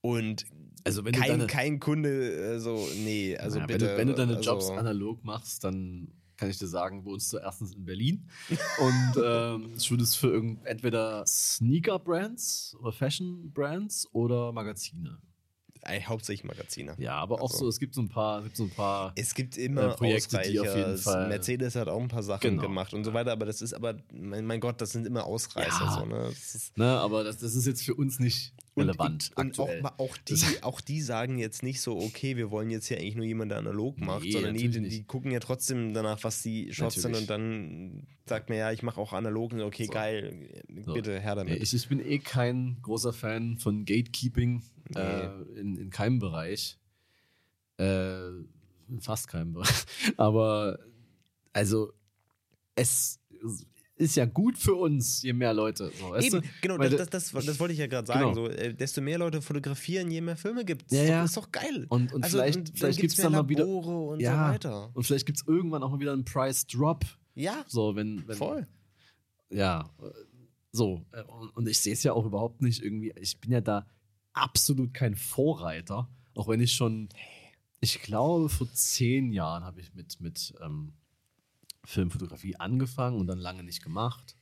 S1: Und
S2: Also wenn du
S1: kein,
S2: deine-
S1: kein Kunde, äh, so, nee, also
S2: Ja,
S1: bitte.
S2: wenn, du, wenn du deine
S1: also,
S2: Jobs analog machst, dann kann ich dir sagen, wohnst du erstens in Berlin [laughs] und ähm, würdest für irgend, entweder Sneaker-Brands oder Fashion-Brands oder Magazine.
S1: Hauptsächlich Magazine.
S2: Ja, aber auch
S1: Also-
S2: so, es gibt so ein paar, es gibt so ein paar.
S1: Es gibt immer
S2: Äh, Projekte, die
S1: Ausreicher. Mercedes hat auch ein paar Sachen
S2: Genau.
S1: gemacht und so weiter, aber das ist aber, mein, mein Gott, das sind immer Ausreißer.
S2: Ja.
S1: So, ne? ist,
S2: Ne, aber das, das ist jetzt für uns nicht relevant
S1: Und, und auch, auch, die, auch die sagen jetzt nicht so, okay, wir wollen jetzt hier eigentlich nur jemanden, der analog macht,
S2: Nee,
S1: sondern die,
S2: natürlich
S1: die
S2: nicht.
S1: gucken ja trotzdem danach, was die Shots sind
S2: Natürlich.
S1: und dann sagt man, ja, ich mache auch analog und okay,
S2: So.
S1: geil,
S2: So.
S1: bitte, her
S2: Nee,
S1: damit.
S2: ich, ich bin eh kein großer Fan von Gatekeeping äh, in, in keinem Bereich. Äh, in fast keinem Bereich. [laughs] Aber also es ist ja gut für uns, je mehr Leute. So,
S1: Eben, genau,
S2: Weil
S1: das, das, das, das wollte ich ja gerade sagen.
S2: Genau.
S1: So, äh, desto mehr Leute fotografieren, je mehr Filme gibt es.
S2: Ja, ja.
S1: Ist doch geil.
S2: Und, und
S1: Also,
S2: vielleicht,
S1: und
S2: vielleicht gibt es dann mal wieder.
S1: Und
S2: ja,
S1: so weiter.
S2: Und vielleicht gibt es irgendwann auch mal wieder einen Price Drop.
S1: Ja,
S2: So, wenn, wenn
S1: voll.
S2: ja, so. Und und ich sehe es ja auch überhaupt nicht irgendwie. Ich bin ja da absolut kein Vorreiter. Auch wenn ich schon, ich glaube, vor zehn Jahren habe ich mit, mit ähm, Filmfotografie angefangen und dann lange nicht gemacht.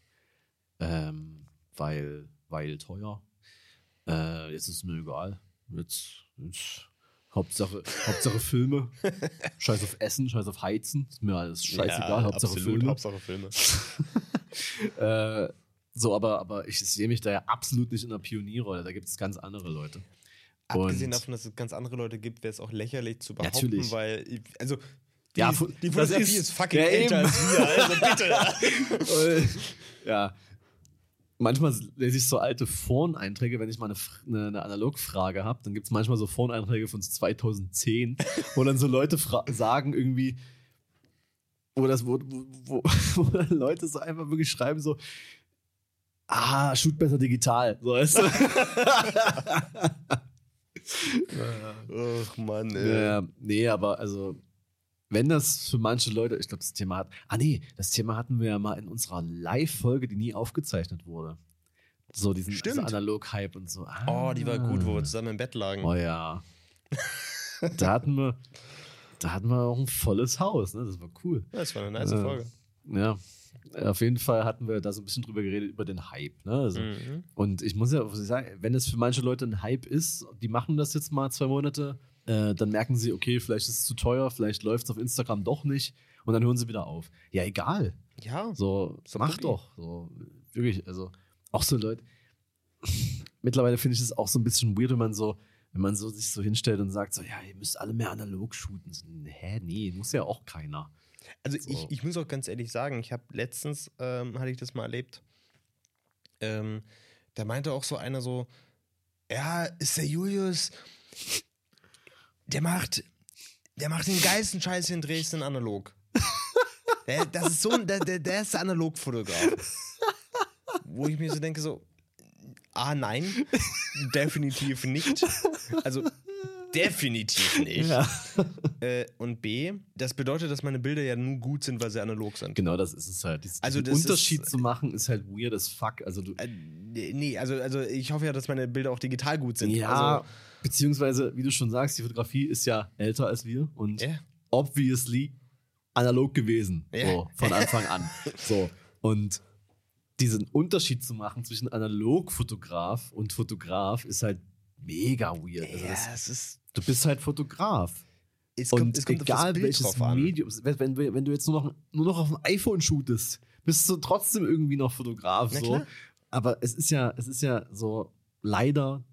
S2: Ähm, weil, weil teuer. Äh, jetzt ist es mir egal. Jetzt, jetzt Hauptsache, Hauptsache Filme. [laughs] Scheiß auf Essen, scheiß auf Heizen. Ist mir alles scheißegal.
S1: ja,
S2: Hauptsache
S1: absolut,
S2: Filme.
S1: Hauptsache Filme. [laughs]
S2: Äh, so, aber, aber ich sehe mich da ja absolut nicht in der Pionierrolle. Da gibt es ganz andere Leute.
S1: Abgesehen
S2: Und-
S1: davon, dass es ganz andere Leute gibt, wäre es auch lächerlich zu behaupten,
S2: Natürlich.
S1: weil, also, die,
S2: Ja,
S1: die Fotografie
S2: ist-
S1: ist, fucking
S2: ja,
S1: älter
S2: eben.
S1: als wir, also [laughs] bitte.
S2: Äh, ja. Manchmal lese ich so alte Foreneinträge, wenn ich mal eine, eine, eine Analogfrage habe, dann gibt es manchmal so Foreneinträge von 2010, wo dann so Leute sagen irgendwie, wo das, wo, wo, wo, [laughs] Leute so einfach wirklich schreiben so, ah, shoot besser digital, so weißt du?
S1: Ach Mann, ey.
S2: Ja, nee, aber also, wenn das für manche Leute, ich glaube, das Thema hat. Ah, nee, das Thema hatten wir ja mal in unserer Live-Folge, die nie aufgezeichnet wurde. So diesen also Analog-Hype und so. Ah.
S1: Oh, die war gut, wo wir zusammen im Bett lagen.
S2: Oh ja. [laughs] da hatten wir, da hatten wir auch ein volles Haus, ne? Das war cool.
S1: Ja, das war eine nice
S2: Äh,
S1: Folge.
S2: Ja. Auf jeden Fall hatten wir da so ein bisschen drüber geredet, über den Hype. Ne? Also,
S1: Mhm.
S2: und ich muss ja sagen, wenn es für manche Leute ein Hype ist, die machen das jetzt mal zwei Monate, äh, dann merken sie, okay, vielleicht ist es zu teuer, vielleicht läuft es auf Instagram doch nicht und dann hören sie wieder auf. Ja, egal.
S1: Ja,
S2: So,
S1: So
S2: mach doch. So, wirklich, also auch so Leute. [laughs] Mittlerweile finde ich es auch so ein bisschen weird, wenn man so, wenn man so sich so hinstellt und sagt, so, ja, ihr müsst alle mehr analog shooten. So, hä, nee, muss ja auch keiner.
S1: Also
S2: So.
S1: ich, ich muss auch ganz ehrlich sagen, ich habe letztens, ähm, hatte ich das mal erlebt, ähm, da meinte auch so einer so, ja, ist der Julius, der macht, der macht den geilsten Scheiß in Dresden analog. [laughs] Der, das ist so ein, der, der, der ist der Analogfotograf. Wo ich mir so denke, so, ah nein, definitiv nicht. Also definitiv nicht.
S2: Ja.
S1: Äh, und B, das bedeutet, dass meine Bilder ja nur gut sind, weil sie analog sind.
S2: Genau, das ist es halt. Dies,
S1: Also das
S2: Unterschied
S1: ist-
S2: zu machen ist halt weird as fuck. Also du,
S1: Äh, nee, also, also ich hoffe ja, dass meine Bilder auch digital gut sind.
S2: ja,
S1: Also,
S2: beziehungsweise, wie du schon sagst, die Fotografie ist ja älter als wir und
S1: Ja.
S2: obviously analog gewesen.
S1: Ja.
S2: So, von Anfang an. [laughs] so. Und diesen Unterschied zu machen zwischen Analogfotograf und Fotograf ist halt mega weird. Also
S1: ja,
S2: das,
S1: es ist.
S2: du bist halt Fotograf.
S1: Es
S2: und
S1: kommt, es kommt
S2: egal welches. Medium, wenn, wenn, wenn du jetzt nur noch, nur noch auf dem iPhone shootest, bist du trotzdem irgendwie noch Fotograf. So. Aber es ist ja, es ist ja so leider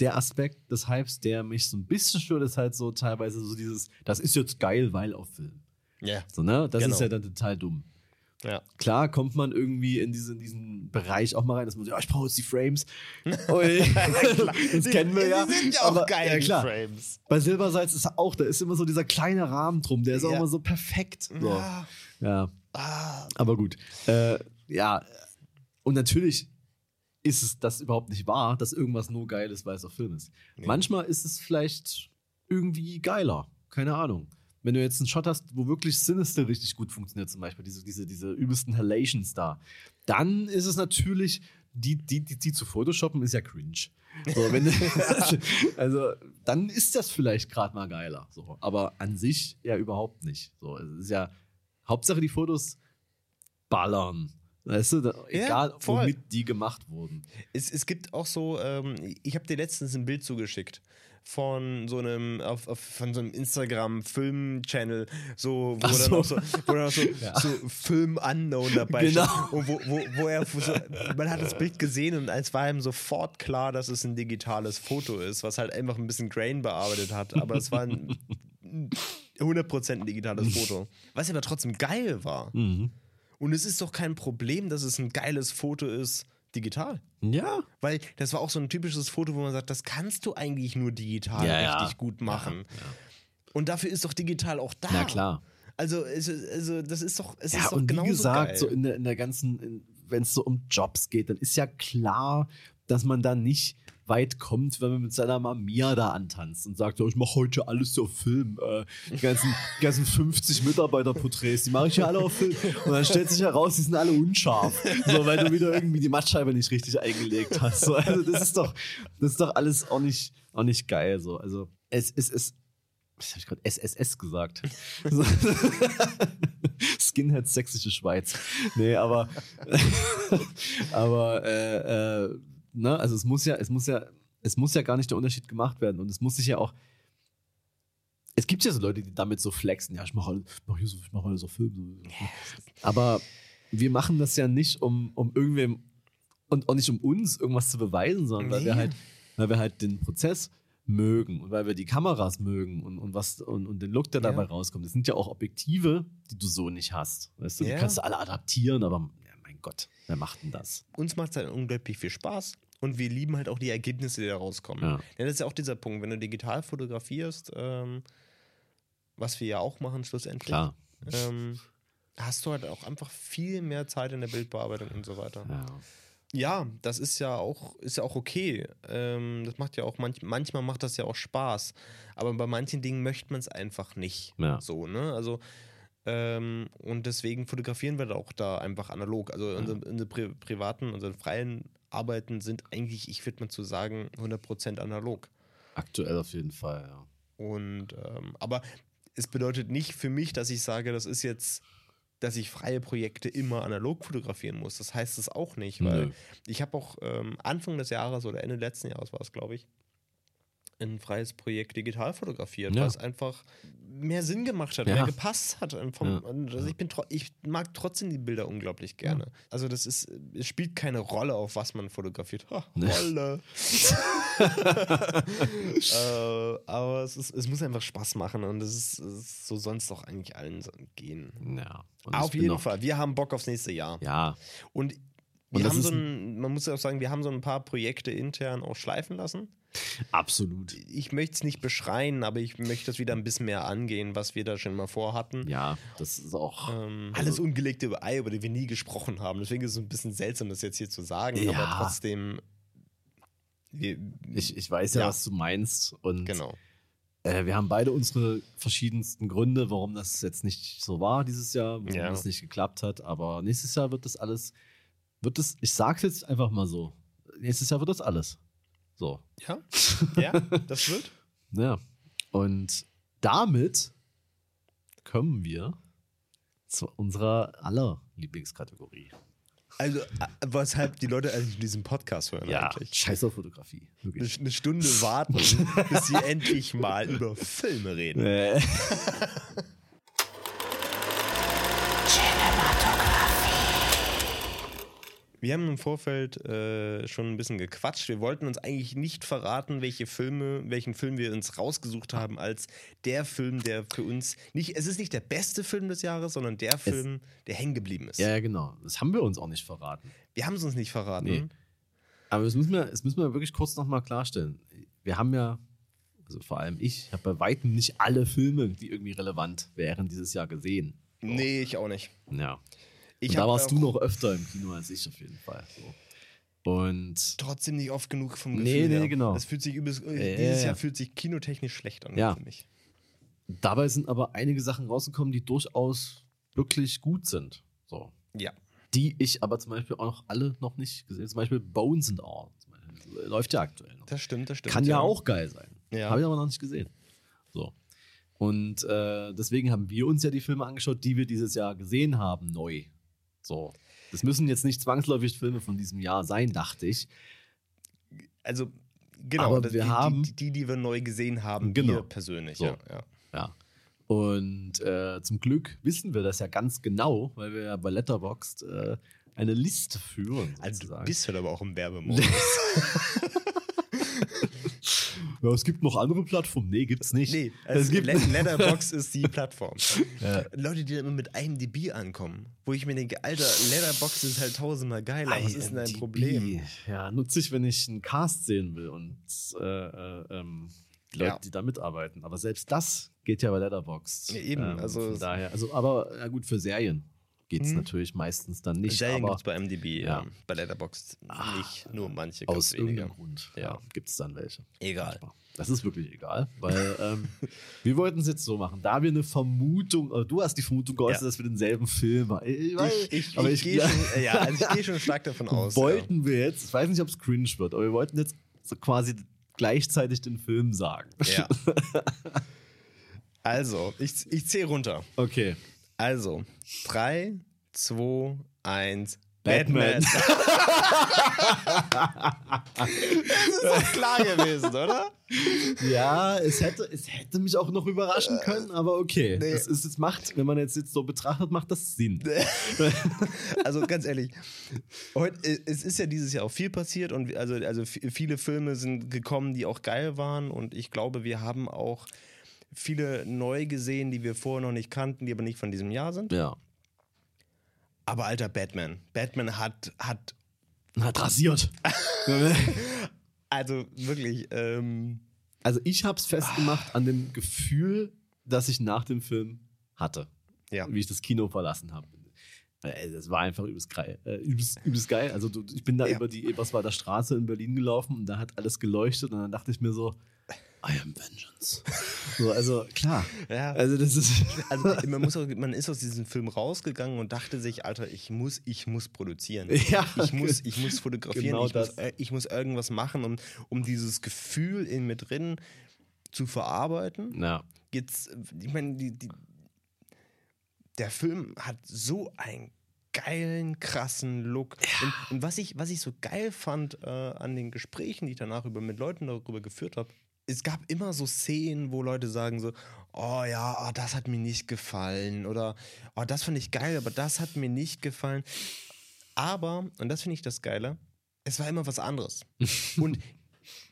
S2: der Aspekt des Hypes, der mich so ein bisschen stört, ist halt so teilweise so dieses, das ist jetzt geil, weil auf Film.
S1: Ja,
S2: So, ne? Das
S1: Genau.
S2: ist ja dann total dumm.
S1: Ja.
S2: Klar kommt man irgendwie in diesen, diesen Bereich auch mal rein, dass man so, ja, ich brauche jetzt die Frames. [laughs] [laughs] Das kennen wir ja.
S1: Die sind ja auch
S2: Aber-
S1: geil,
S2: ja,
S1: die
S2: klar.
S1: Frames.
S2: Bei Silbersalz ist auch, da ist immer so dieser kleine Rahmen drum, der ist auch
S1: Ja.
S2: immer so perfekt. So.
S1: Ja.
S2: Ja,
S1: Ah,
S2: aber gut. Äh, ja, und natürlich ist es das überhaupt nicht wahr, dass irgendwas nur geil ist, weil es auf Film ist.
S1: Nee.
S2: Manchmal ist es vielleicht irgendwie geiler. Keine Ahnung. Wenn du jetzt einen Shot hast, wo wirklich Sinister richtig gut funktioniert, zum Beispiel, diese, diese, diese übelsten Halations da, dann ist es natürlich, die, die, die, die zu photoshoppen, ist ja cringe. So, wenn, [laughs] [laughs] also, dann ist das vielleicht gerade mal geiler. So. Aber an sich ja überhaupt nicht. So, es ist ja Hauptsache die Fotos ballern. Weißt du, da,
S1: Ja,
S2: egal
S1: voll.
S2: womit die gemacht wurden.
S1: Es, es gibt auch so, ähm, ich habe dir letztens ein Bild zugeschickt von so einem, auf, auf, von so einem Instagram-Film-Channel, so, wo
S2: Ach
S1: dann
S2: so.
S1: auch so, wo dann auch so,
S2: Ja.
S1: so Film-Unknown dabei
S2: Genau.
S1: steht. Und wo, wo, wo er so, man hat das Bild gesehen und es war ihm sofort klar, dass es ein digitales Foto ist, was halt einfach ein bisschen Grain bearbeitet hat. Aber es war ein 100% ein digitales Foto. Was aber trotzdem geil war.
S2: Mhm.
S1: Und es ist doch kein Problem, dass es ein geiles Foto ist, digital.
S2: Ja.
S1: Weil das war auch so ein typisches Foto, wo man sagt, das kannst du eigentlich nur digital
S2: Ja, ja.
S1: richtig gut machen. Und dafür ist doch digital auch da.
S2: Na klar.
S1: Also, also das ist doch, es
S2: Ja,
S1: ist doch
S2: und wie
S1: genauso
S2: gesagt,
S1: geil.
S2: so in der, in der ganzen, wenn es so um Jobs geht, dann ist ja klar, dass man da nicht weit kommt, wenn man mit seiner Mamiya da antanzt und sagt, ich mache heute alles auf Film. Äh, die, ganzen, die ganzen 50 Mitarbeiterporträts, die mache ich ja alle auf Film. Und dann stellt sich heraus, die sind alle unscharf. So, weil du wieder irgendwie die Mattscheibe nicht richtig eingelegt hast. So, also das ist doch, das ist doch alles auch nicht, auch nicht geil. So. Also es ist, es, was habe ich gerade SSS gesagt? [laughs] Skinhead sächsische Schweiz. Nee, aber [laughs] aber äh, äh, ne, also es muss ja, es muss ja, es muss ja gar nicht der Unterschied gemacht werden und es muss sich ja auch es gibt ja so Leute, die damit so flexen. Ja, ich mache mach hier so, ich mache auf Film. So. Aber wir machen das ja nicht, um, um irgendwem und auch nicht um uns irgendwas zu beweisen, sondern weil wir
S1: Nee.
S2: halt, weil wir halt den Prozess mögen und weil wir die Kameras mögen und, und was und, und den Look, der
S1: Ja.
S2: dabei rauskommt. Das sind ja auch Objektive, die du so nicht hast. Weißt du,
S1: Ja.
S2: die kannst du alle adaptieren, aber mein Gott, wer macht denn das?
S1: Uns macht es halt unglaublich viel Spaß. Und wir lieben halt auch die Ergebnisse, die da rauskommen.
S2: Ja.
S1: Ja. das ist ja auch dieser Punkt, wenn du digital fotografierst, ähm, was wir ja auch machen schlussendlich,
S2: Klar.
S1: ähm, hast du halt auch einfach viel mehr Zeit in der Bildbearbeitung und so weiter.
S2: Ja.
S1: Ja, das ist ja auch, ist ja auch okay. Ähm, das macht ja auch manch, manchmal macht das ja auch Spaß. Aber bei manchen Dingen möchte man es einfach nicht.
S2: Ja.
S1: So, ne? Also, ähm, und deswegen fotografieren wir da auch da einfach analog. Also unsere, unsere pri privaten, unsere freien Arbeiten sind eigentlich, ich würde mal zu sagen, 100% analog.
S2: Aktuell auf jeden Fall, ja.
S1: Und, ähm, aber es bedeutet nicht für mich, dass ich sage, das ist jetzt, dass ich freie Projekte immer analog fotografieren muss. Das heißt es auch nicht, weil
S2: Nö.
S1: ich habe auch ähm, Anfang des Jahres oder Ende letzten Jahres war es, glaube ich, ein freies Projekt digital fotografiert,
S2: Ja.
S1: weil es einfach mehr Sinn gemacht hat,
S2: Ja.
S1: mehr gepasst hat. Vom,
S2: Ja.
S1: also ich, bin ich mag trotzdem die Bilder unglaublich gerne. Also das ist, es spielt keine Rolle, auf was man fotografiert. Ha, Rolle. [laughs] [laughs] äh, aber es, ist, es muss einfach Spaß machen und es ist, es ist so sonst doch eigentlich allen gehen.
S2: Ja.
S1: Auf jeden Fall. Wir haben Bock aufs nächste Jahr.
S2: Ja.
S1: Und
S2: Und
S1: wir haben so ein, man muss ja auch sagen, wir haben so ein paar Projekte intern auch schleifen lassen.
S2: Absolut.
S1: Ich möchte es nicht beschreien, aber ich möchte das wieder ein bisschen mehr angehen, was wir da schon mal vorhatten.
S2: Ja, das ist auch.
S1: Ähm,
S2: Also-
S1: alles ungelegte Ei, über die wir nie gesprochen haben. Deswegen ist es ein bisschen seltsam, das jetzt hier zu sagen,
S2: Ja.
S1: aber trotzdem. Wir,
S2: Ich, ich weiß ja,
S1: Ja.
S2: was du meinst. Und
S1: genau.
S2: Äh, wir haben beide unsere verschiedensten Gründe, warum das jetzt nicht so war dieses Jahr, warum
S1: Ja.
S2: das nicht geklappt hat. Aber nächstes Jahr wird das alles, wird das, ich sag's jetzt einfach mal so, nächstes Jahr wird das alles. So.
S1: Ja? [laughs] Ja, das wird.
S2: Ja. Und damit kommen wir zu unserer aller Lieblingskategorie.
S1: Also, äh, weshalb die Leute eigentlich diesen Podcast hören eigentlich.
S2: scheiß auf Fotografie.
S1: Eine, eine Stunde warten, [laughs] bis sie endlich mal über Filme reden.
S2: Äh, [laughs]
S1: Wir haben im Vorfeld äh, schon ein bisschen gequatscht. Wir wollten uns eigentlich nicht verraten, welche Filme, welchen Film wir uns rausgesucht haben als der Film, der für uns nicht, es ist nicht der beste Film des Jahres, sondern der Film, der hängen geblieben ist.
S2: ja, genau. Das haben wir uns auch nicht verraten.
S1: Wir haben es uns nicht verraten.
S2: Nee. Aber das müssen wir, das müssen wir wirklich kurz nochmal klarstellen. Wir haben ja, also vor allem ich, habe bei weitem nicht alle Filme, die irgendwie relevant wären, dieses Jahr gesehen.
S1: Nee, ich auch nicht.
S2: Ja.
S1: Ich
S2: da warst du noch öfter im Kino als ich auf jeden Fall. So. Und
S1: trotzdem nicht oft genug vom
S2: Nee,
S1: Gefühl
S2: nee,
S1: her.
S2: genau.
S1: Das fühlt sich übelst,
S2: ja,
S1: dieses
S2: ja.
S1: Jahr fühlt sich kinotechnisch schlecht an
S2: Ja.
S1: für mich.
S2: dabei sind aber einige Sachen rausgekommen, die durchaus wirklich gut sind. So.
S1: Ja.
S2: Die ich aber zum Beispiel auch noch alle noch nicht gesehen habe. Zum Beispiel Bones and All. Läuft ja aktuell noch.
S1: Das stimmt, das stimmt.
S2: Kann ja, auch geil sein.
S1: Ja.
S2: Habe ich aber noch nicht gesehen. So. Und äh, deswegen haben wir uns ja die Filme angeschaut, die wir dieses Jahr gesehen haben, neu. So. Das müssen jetzt nicht zwangsläufig Filme von diesem Jahr sein, dachte ich.
S1: Also, genau,
S2: Aber wir
S1: die,
S2: haben-
S1: die, die, die wir neu gesehen haben,
S2: Genau.
S1: wir persönlich.
S2: So.
S1: Ja, ja.
S2: Ja. Und äh, zum Glück wissen wir das ja ganz genau, weil wir ja bei Letterboxd äh, eine Liste führen.
S1: Also, du
S2: sozusagen.
S1: bist halt aber auch im Werbemodus. [laughs] [laughs] [laughs]
S2: ja, es gibt noch andere Plattformen. Nee, gibt's nicht.
S1: nee,
S2: es
S1: also
S2: gibt
S1: Let- [laughs] Letterbox ist die Plattform.
S2: Ja.
S1: Leute, die dann immer mit IMDb ankommen, wo ich mir denke, Alter, Letterbox ist halt tausendmal geiler. Was ist denn dein. Problem?
S2: Ja, nutze ich, wenn ich einen Cast sehen will und äh, äh, ähm, die Leute,
S1: Ja.
S2: die da mitarbeiten. Aber selbst das geht ja bei Letterboxd.
S1: Ja, eben, also
S2: von
S1: es-
S2: daher, also, aber ja gut, für Serien geht es
S1: Mhm.
S2: natürlich meistens dann nicht.
S1: Serien gibt es bei IMDb,
S2: Ja.
S1: ja. bei Letterbox nicht, nur manche
S2: aus
S1: ganz wenige.
S2: irgendeinem Grund
S1: Ja.
S2: ja. gibt es dann welche.
S1: Egal.
S2: Das ist wirklich egal, weil ähm, [laughs] wir wollten es jetzt so machen. Da wir eine Vermutung, äh, du hast die Vermutung geäußert,
S1: Ja.
S2: dass wir denselben Film haben. Ich,
S1: Ich, ich,
S2: aber
S1: ich, gehe
S2: ja, [laughs]
S1: schon, ja, also ich gehe schon stark davon [laughs] aus.
S2: Wollten wir jetzt, ich weiß nicht, ob es cringe wird, aber wir wollten jetzt so quasi gleichzeitig den Film sagen.
S1: Ja. Also, ich, ich zähle runter.
S2: Okay.
S1: Also, 3, 2, 1.
S2: Batman.
S1: Batman. [laughs] das ist doch klar gewesen, oder?
S2: Ja, es hätte, es hätte mich auch noch überraschen können, aber okay.
S1: nee.
S2: Das ist, es macht, wenn man jetzt, jetzt so betrachtet, macht das Sinn. [laughs]
S1: Also ganz ehrlich, heute, es ist ja dieses Jahr auch viel passiert und also, also viele Filme sind gekommen, die auch geil waren und ich glaube, wir haben auch viele neu gesehen, die wir vorher noch nicht kannten, die aber nicht von diesem Jahr sind.
S2: Ja.
S1: Aber alter Batman. Batman hat, hat
S2: Hat rasiert. [laughs]
S1: also wirklich, ähm,
S2: Also ich habe es festgemacht an dem Gefühl, das ich nach dem Film hatte,
S1: ja.
S2: wie ich das Kino verlassen habe. Äh, Das war einfach übelst geil. Äh, übelst, übelst geil. Also ich bin da
S1: Ja.
S2: über die Eberswalder Straße in Berlin gelaufen und da hat alles geleuchtet und dann dachte ich mir so, I am vengeance. So, also klar.
S1: Ja.
S2: Also das ist.
S1: Also man, muss auch, man ist aus diesem Film rausgegangen und dachte sich, Alter, ich muss, ich muss produzieren. [laughs]
S2: Ja.
S1: Ich muss, ich muss fotografieren,
S2: Genau
S1: ich, muss,
S2: das.
S1: äh, ich muss irgendwas machen, um, um dieses Gefühl in mir drin zu verarbeiten.
S2: Ja.
S1: Jetzt, ich meine, die, die, der Film hat so einen geilen, krassen Look. Und, und was, ich, was ich so geil fand äh, an den Gesprächen, die ich danach über, mit Leuten darüber geführt habe, es gab immer so Szenen, wo Leute sagen so, oh ja, ah, das hat mir nicht gefallen oder oh, das fand ich geil, aber das hat mir nicht gefallen. Aber, und das finde ich das Geile, es war immer was anderes. [laughs] und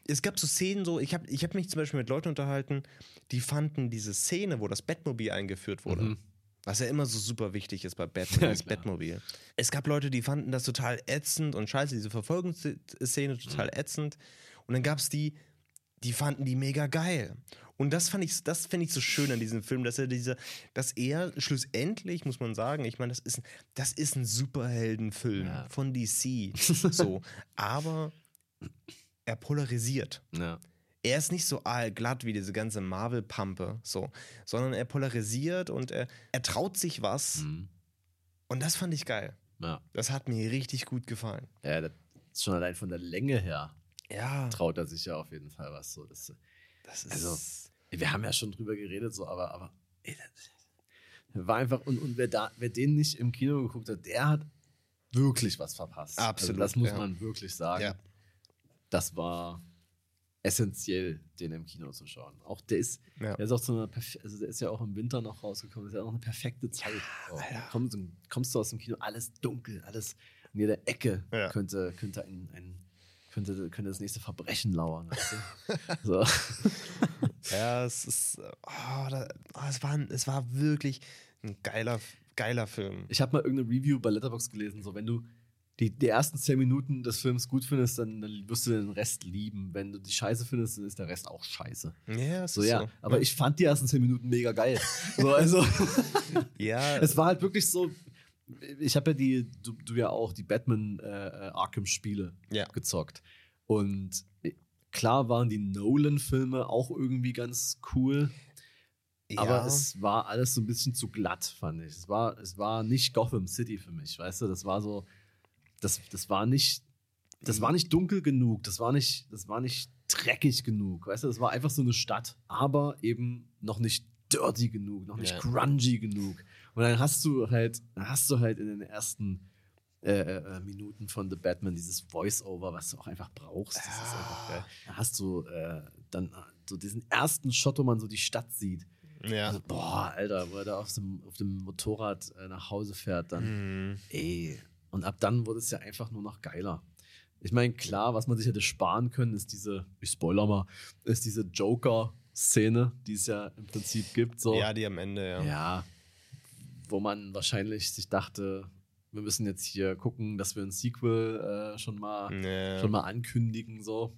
S1: es gab so Szenen so, ich habe ich hab mich zum Beispiel mit Leuten unterhalten, die fanden diese Szene, wo das Batmobil eingeführt wurde,
S2: Mhm.
S1: was ja immer so super wichtig ist bei Batman, [laughs]
S2: Ja,
S1: das
S2: klar.
S1: Batmobil. Es gab Leute, die fanden das total ätzend und scheiße, diese Verfolgungsszene total
S2: Mhm.
S1: ätzend. Und dann gab es die, die fanden die mega geil. Und das fand ich, das finde ich so schön an diesem Film, dass er diese, dass er schlussendlich, muss man sagen, ich meine, das ist, das ist ein Superheldenfilm
S2: Ja.
S1: von DC. [laughs] so. Aber er polarisiert.
S2: ja.
S1: er ist nicht so allglatt wie diese ganze Marvel-Pampe, so, sondern er polarisiert und er, er traut sich was.
S2: Mhm.
S1: Und das fand ich geil.
S2: Ja.
S1: Das hat mir richtig gut gefallen.
S2: ja, das schon allein von der Länge her
S1: Ja,
S2: traut er sich ja auf jeden Fall was. So, das,
S1: das ist.
S2: Also, wir haben ja schon drüber geredet, so, aber, aber ey, das war einfach, und, und wer, da, wer den nicht im Kino geguckt hat, der hat wirklich was verpasst.
S1: Absolut,
S2: Also das muss
S1: ja.
S2: man wirklich sagen.
S1: Ja.
S2: Das war essentiell, den im Kino zu schauen. Auch der ist,
S1: Ja.
S2: der ist auch zu einer also der ist ja auch im Winter noch rausgekommen, das ist ja auch eine perfekte Zeit. auch. kommst, du- kommst du aus dem Kino, alles dunkel, alles in jeder Ecke könnte, könnte ein, ein könnte, könnte das nächste Verbrechen lauern. Weißt du? [laughs] so.
S1: Ja, es ist. Oh, da, oh, es, war, es war wirklich ein geiler, geiler Film.
S2: Ich habe mal irgendeine Review bei Letterboxd gelesen, so wenn du die, die ersten zehn Minuten des Films gut findest, dann, dann wirst du den Rest lieben. Wenn du die Scheiße findest, dann ist der Rest auch scheiße.
S1: Ja,
S2: So,
S1: ist
S2: ja.
S1: so.
S2: Aber ich fand die ersten zehn Minuten mega geil. So, also, [laughs]
S1: Ja, [laughs]
S2: es war halt wirklich so. Ich habe ja die, du, du ja auch, die Batman äh, äh, Arkham-Spiele
S1: Ja.
S2: gezockt. Und äh, klar waren die Nolan-Filme auch irgendwie ganz cool.
S1: ja,
S2: Aber es war alles so ein bisschen zu glatt, fand ich. Es war, es war nicht Gotham City für mich, weißt du? Das war so, das, das war nicht, das war nicht dunkel genug, das war nicht, das war nicht dreckig genug, weißt du? Das war einfach so eine Stadt, aber eben noch nicht dirty genug, noch nicht
S1: Ja.
S2: grungy genug. Und dann hast du halt, hast du halt in den ersten äh, äh, Minuten von The Batman dieses Voice-Over, was du auch einfach brauchst. Das ist einfach geil. Da hast du äh, dann äh, so diesen ersten Shot, wo man so die Stadt sieht.
S1: ja.
S2: Also, boah, Alter, wo er da auf dem, auf dem Motorrad äh, nach Hause fährt, dann,
S1: Mhm.
S2: ey. Und ab dann wurde es ja einfach nur noch geiler. Ich meine, klar, was man sich hätte sparen können, ist diese, ich spoiler mal, ist diese Joker-Szene, die es ja im Prinzip gibt. So.
S1: ja, die am Ende, ja.
S2: Ja, wo man wahrscheinlich sich dachte, wir müssen jetzt hier gucken, dass wir ein Sequel äh, schon mal
S1: Ja.
S2: schon mal ankündigen, so.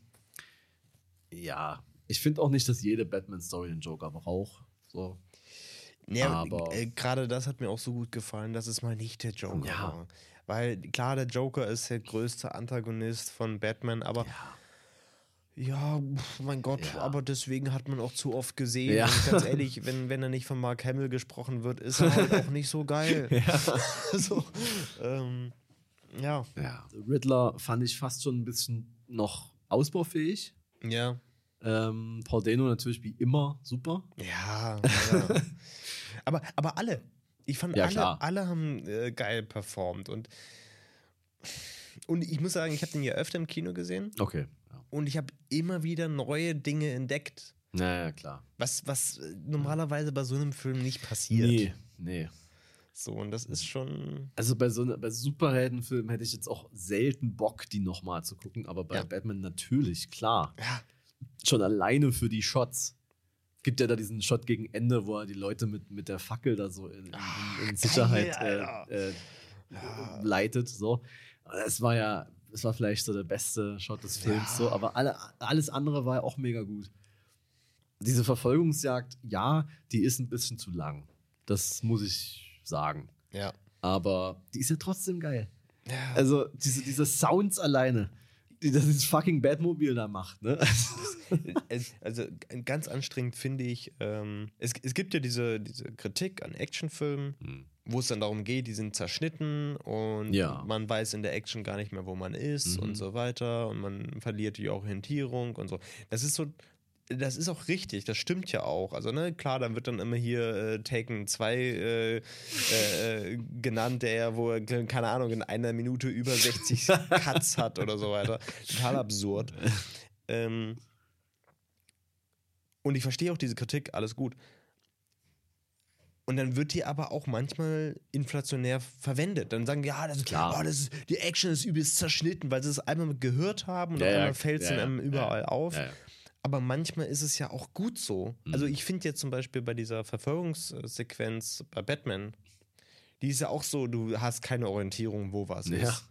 S2: Ja, ich finde auch nicht, dass jede Batman-Story einen Joker braucht. So.
S1: Ja,
S2: Aber-
S1: äh, gerade das hat mir auch so gut gefallen, dass es mal nicht der Joker
S2: Ja.
S1: war. Weil klar, der Joker ist der größte Antagonist von Batman, aber ja, pf, mein Gott,
S2: Ja.
S1: aber deswegen hat man auch zu oft gesehen.
S2: Ja.
S1: Und ganz ehrlich, [laughs] wenn, wenn er nicht von Mark Hamill gesprochen wird, ist er halt auch nicht so geil. [laughs] [laughs] so, ähm, ja,
S2: Ja. Riddler fand ich fast schon ein bisschen noch ausbaufähig.
S1: ja,
S2: Ähm, Paul Dano natürlich wie immer super.
S1: ja. ja. aber, aber alle. Ich fand,
S2: Ja,
S1: alle,
S2: klar.
S1: alle haben äh, geil performt. Und, und ich muss sagen, ich habe den ja öfter im Kino gesehen.
S2: Okay. Ja.
S1: Und ich habe immer wieder neue Dinge entdeckt.
S2: Naja, klar.
S1: Was, was äh, normalerweise bei so einem Film nicht passiert.
S2: Nee, nee.
S1: So, und das ist schon.
S2: Also bei so einer, bei Superheldenfilmen hätte ich jetzt auch selten Bock, die nochmal zu gucken, aber bei
S1: Ja.
S2: Batman natürlich, klar.
S1: Ja,
S2: Schon alleine für die Shots. Gibt ja da diesen Shot gegen Ende, wo er die Leute mit, mit der Fackel da so in, in, in, in Sicherheit
S1: Alter.
S2: äh, äh, leitet. So. Es war ja, es war vielleicht so der beste Shot des Films,
S1: Ja.
S2: so, aber alle, alles andere war ja auch mega gut. Diese Verfolgungsjagd, ja, die ist ein bisschen zu lang. Das muss ich sagen.
S1: ja.
S2: Aber die ist ja trotzdem geil.
S1: ja.
S2: Also, diese, diese Sounds alleine, die das dieses fucking Batmobil da macht, ne? [laughs]
S1: also ganz anstrengend finde ich, ähm, es, es gibt ja diese, diese Kritik an Actionfilmen, wo es dann darum geht, die sind zerschnitten und
S2: Ja.
S1: man weiß in der Action gar nicht mehr, wo man ist
S2: Mhm.
S1: und so weiter und man verliert die Orientierung und so. Das ist so. Das ist auch richtig, das stimmt ja auch. Also, ne, klar, dann wird dann immer hier äh, Taken 2 äh, äh, genannt, der ja, wo er, keine Ahnung, in einer Minute über 60 [laughs] Cuts hat oder so weiter. Total absurd. [laughs] Ähm, und ich verstehe auch diese Kritik, alles gut. Und dann wird die aber auch manchmal inflationär verwendet. Dann sagen, ja, das ist
S2: Klar.
S1: Oh, das ist, die Action ist übelst zerschnitten, weil sie es einmal gehört haben und
S2: Ja,
S1: einmal fällt es
S2: ja,
S1: dann überall auf. Aber manchmal ist es ja auch gut so.
S2: Mhm.
S1: Also ich finde jetzt zum Beispiel bei dieser Verfolgungssequenz bei Batman, die ist ja auch so, du hast keine Orientierung, wo was ist.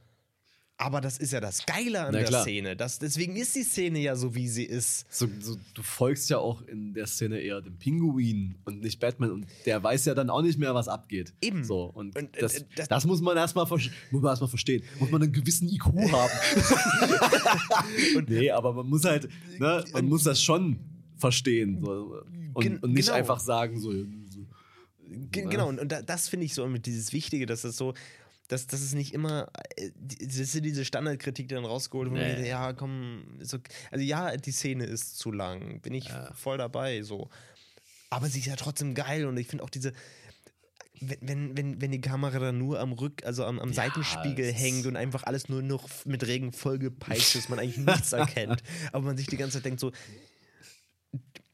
S1: Aber das ist ja das Geile an
S2: Na
S1: der
S2: klar.
S1: Szene. Das, deswegen ist die Szene ja so, wie sie ist.
S2: So, so, du folgst ja auch in der Szene eher dem Pinguin und nicht Batman und der weiß ja dann auch nicht mehr, was abgeht.
S1: Eben.
S2: So, und,
S1: Und, äh,
S2: das,
S1: das-
S2: das, das muss man erstmal muss man erstmal verstehen. Muss man einen gewissen IQ haben. [laughs] nee, aber man muss halt, ne, man muss das schon verstehen. So, und,
S1: Gen-
S2: und nicht
S1: genau.
S2: einfach sagen, so, so
S1: Ge genau, und, und da, das finde ich so mit dieses Wichtige, dass es so, dass, dass es nicht immer, äh, das ist diese Standardkritik, die dann rausgeholt wird,
S2: Nee.
S1: ja, komm, ist okay. also ja, die Szene ist zu lang, bin ich voll dabei, so. Aber sie ist ja trotzdem geil und ich finde auch diese, wenn, wenn, wenn, die Kamera dann nur am Rück, also am, am Seitenspiegel
S2: es ist-
S1: hängt und einfach alles nur noch mit Regen vollgepeitscht ist, man eigentlich [laughs] nichts erkennt, aber man sich die ganze Zeit denkt so,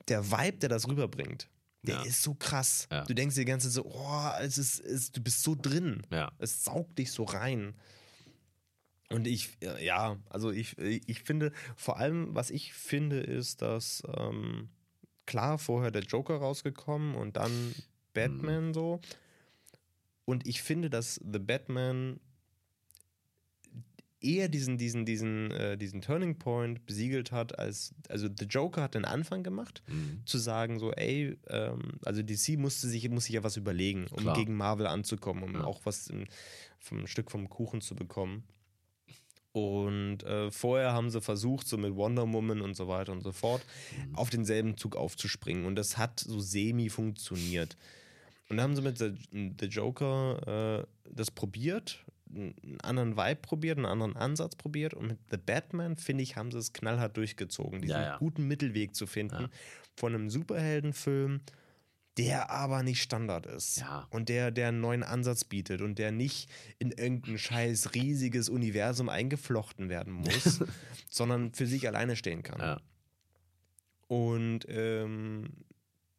S1: der Vibe, der das rüberbringt, der
S2: Ja.
S1: ist so krass.
S2: Ja.
S1: Du denkst dir die ganze Zeit so, oh, es ist, es, du bist so drin.
S2: Ja.
S1: Es saugt dich so rein. Und ich, ja, also ich, ich finde, vor allem, was ich finde, ist, dass ähm, klar, vorher der Joker rausgekommen und dann
S2: Mhm.
S1: Batman so. Und ich finde, dass The Batman eher diesen, diesen, diesen, äh, diesen Turning Point besiegelt hat, als, also The Joker hat den Anfang gemacht,
S2: Mhm.
S1: zu sagen, so, ey, ähm, also DC musste sich, muss sich ja was überlegen, um
S2: Klar.
S1: gegen Marvel anzukommen, um
S2: Ja.
S1: auch was im, vom Stück vom Kuchen zu bekommen. Und äh, vorher haben sie versucht, so mit Wonder Woman und so weiter und so fort,
S2: Mhm.
S1: auf denselben Zug aufzuspringen. Und das hat so semi funktioniert. Und dann haben sie mit The, The Joker äh, das probiert, einen anderen Vibe probiert, einen anderen Ansatz probiert. Und mit The Batman, finde ich, haben sie es knallhart durchgezogen, diesen
S2: Ja, ja.
S1: guten Mittelweg zu finden
S2: Ja.
S1: von einem Superheldenfilm, der aber nicht Standard ist.
S2: Ja.
S1: Und der, der einen neuen Ansatz bietet und der nicht in irgendein scheiß riesiges Universum eingeflochten werden muss, [laughs] sondern für sich alleine stehen kann. Und ähm,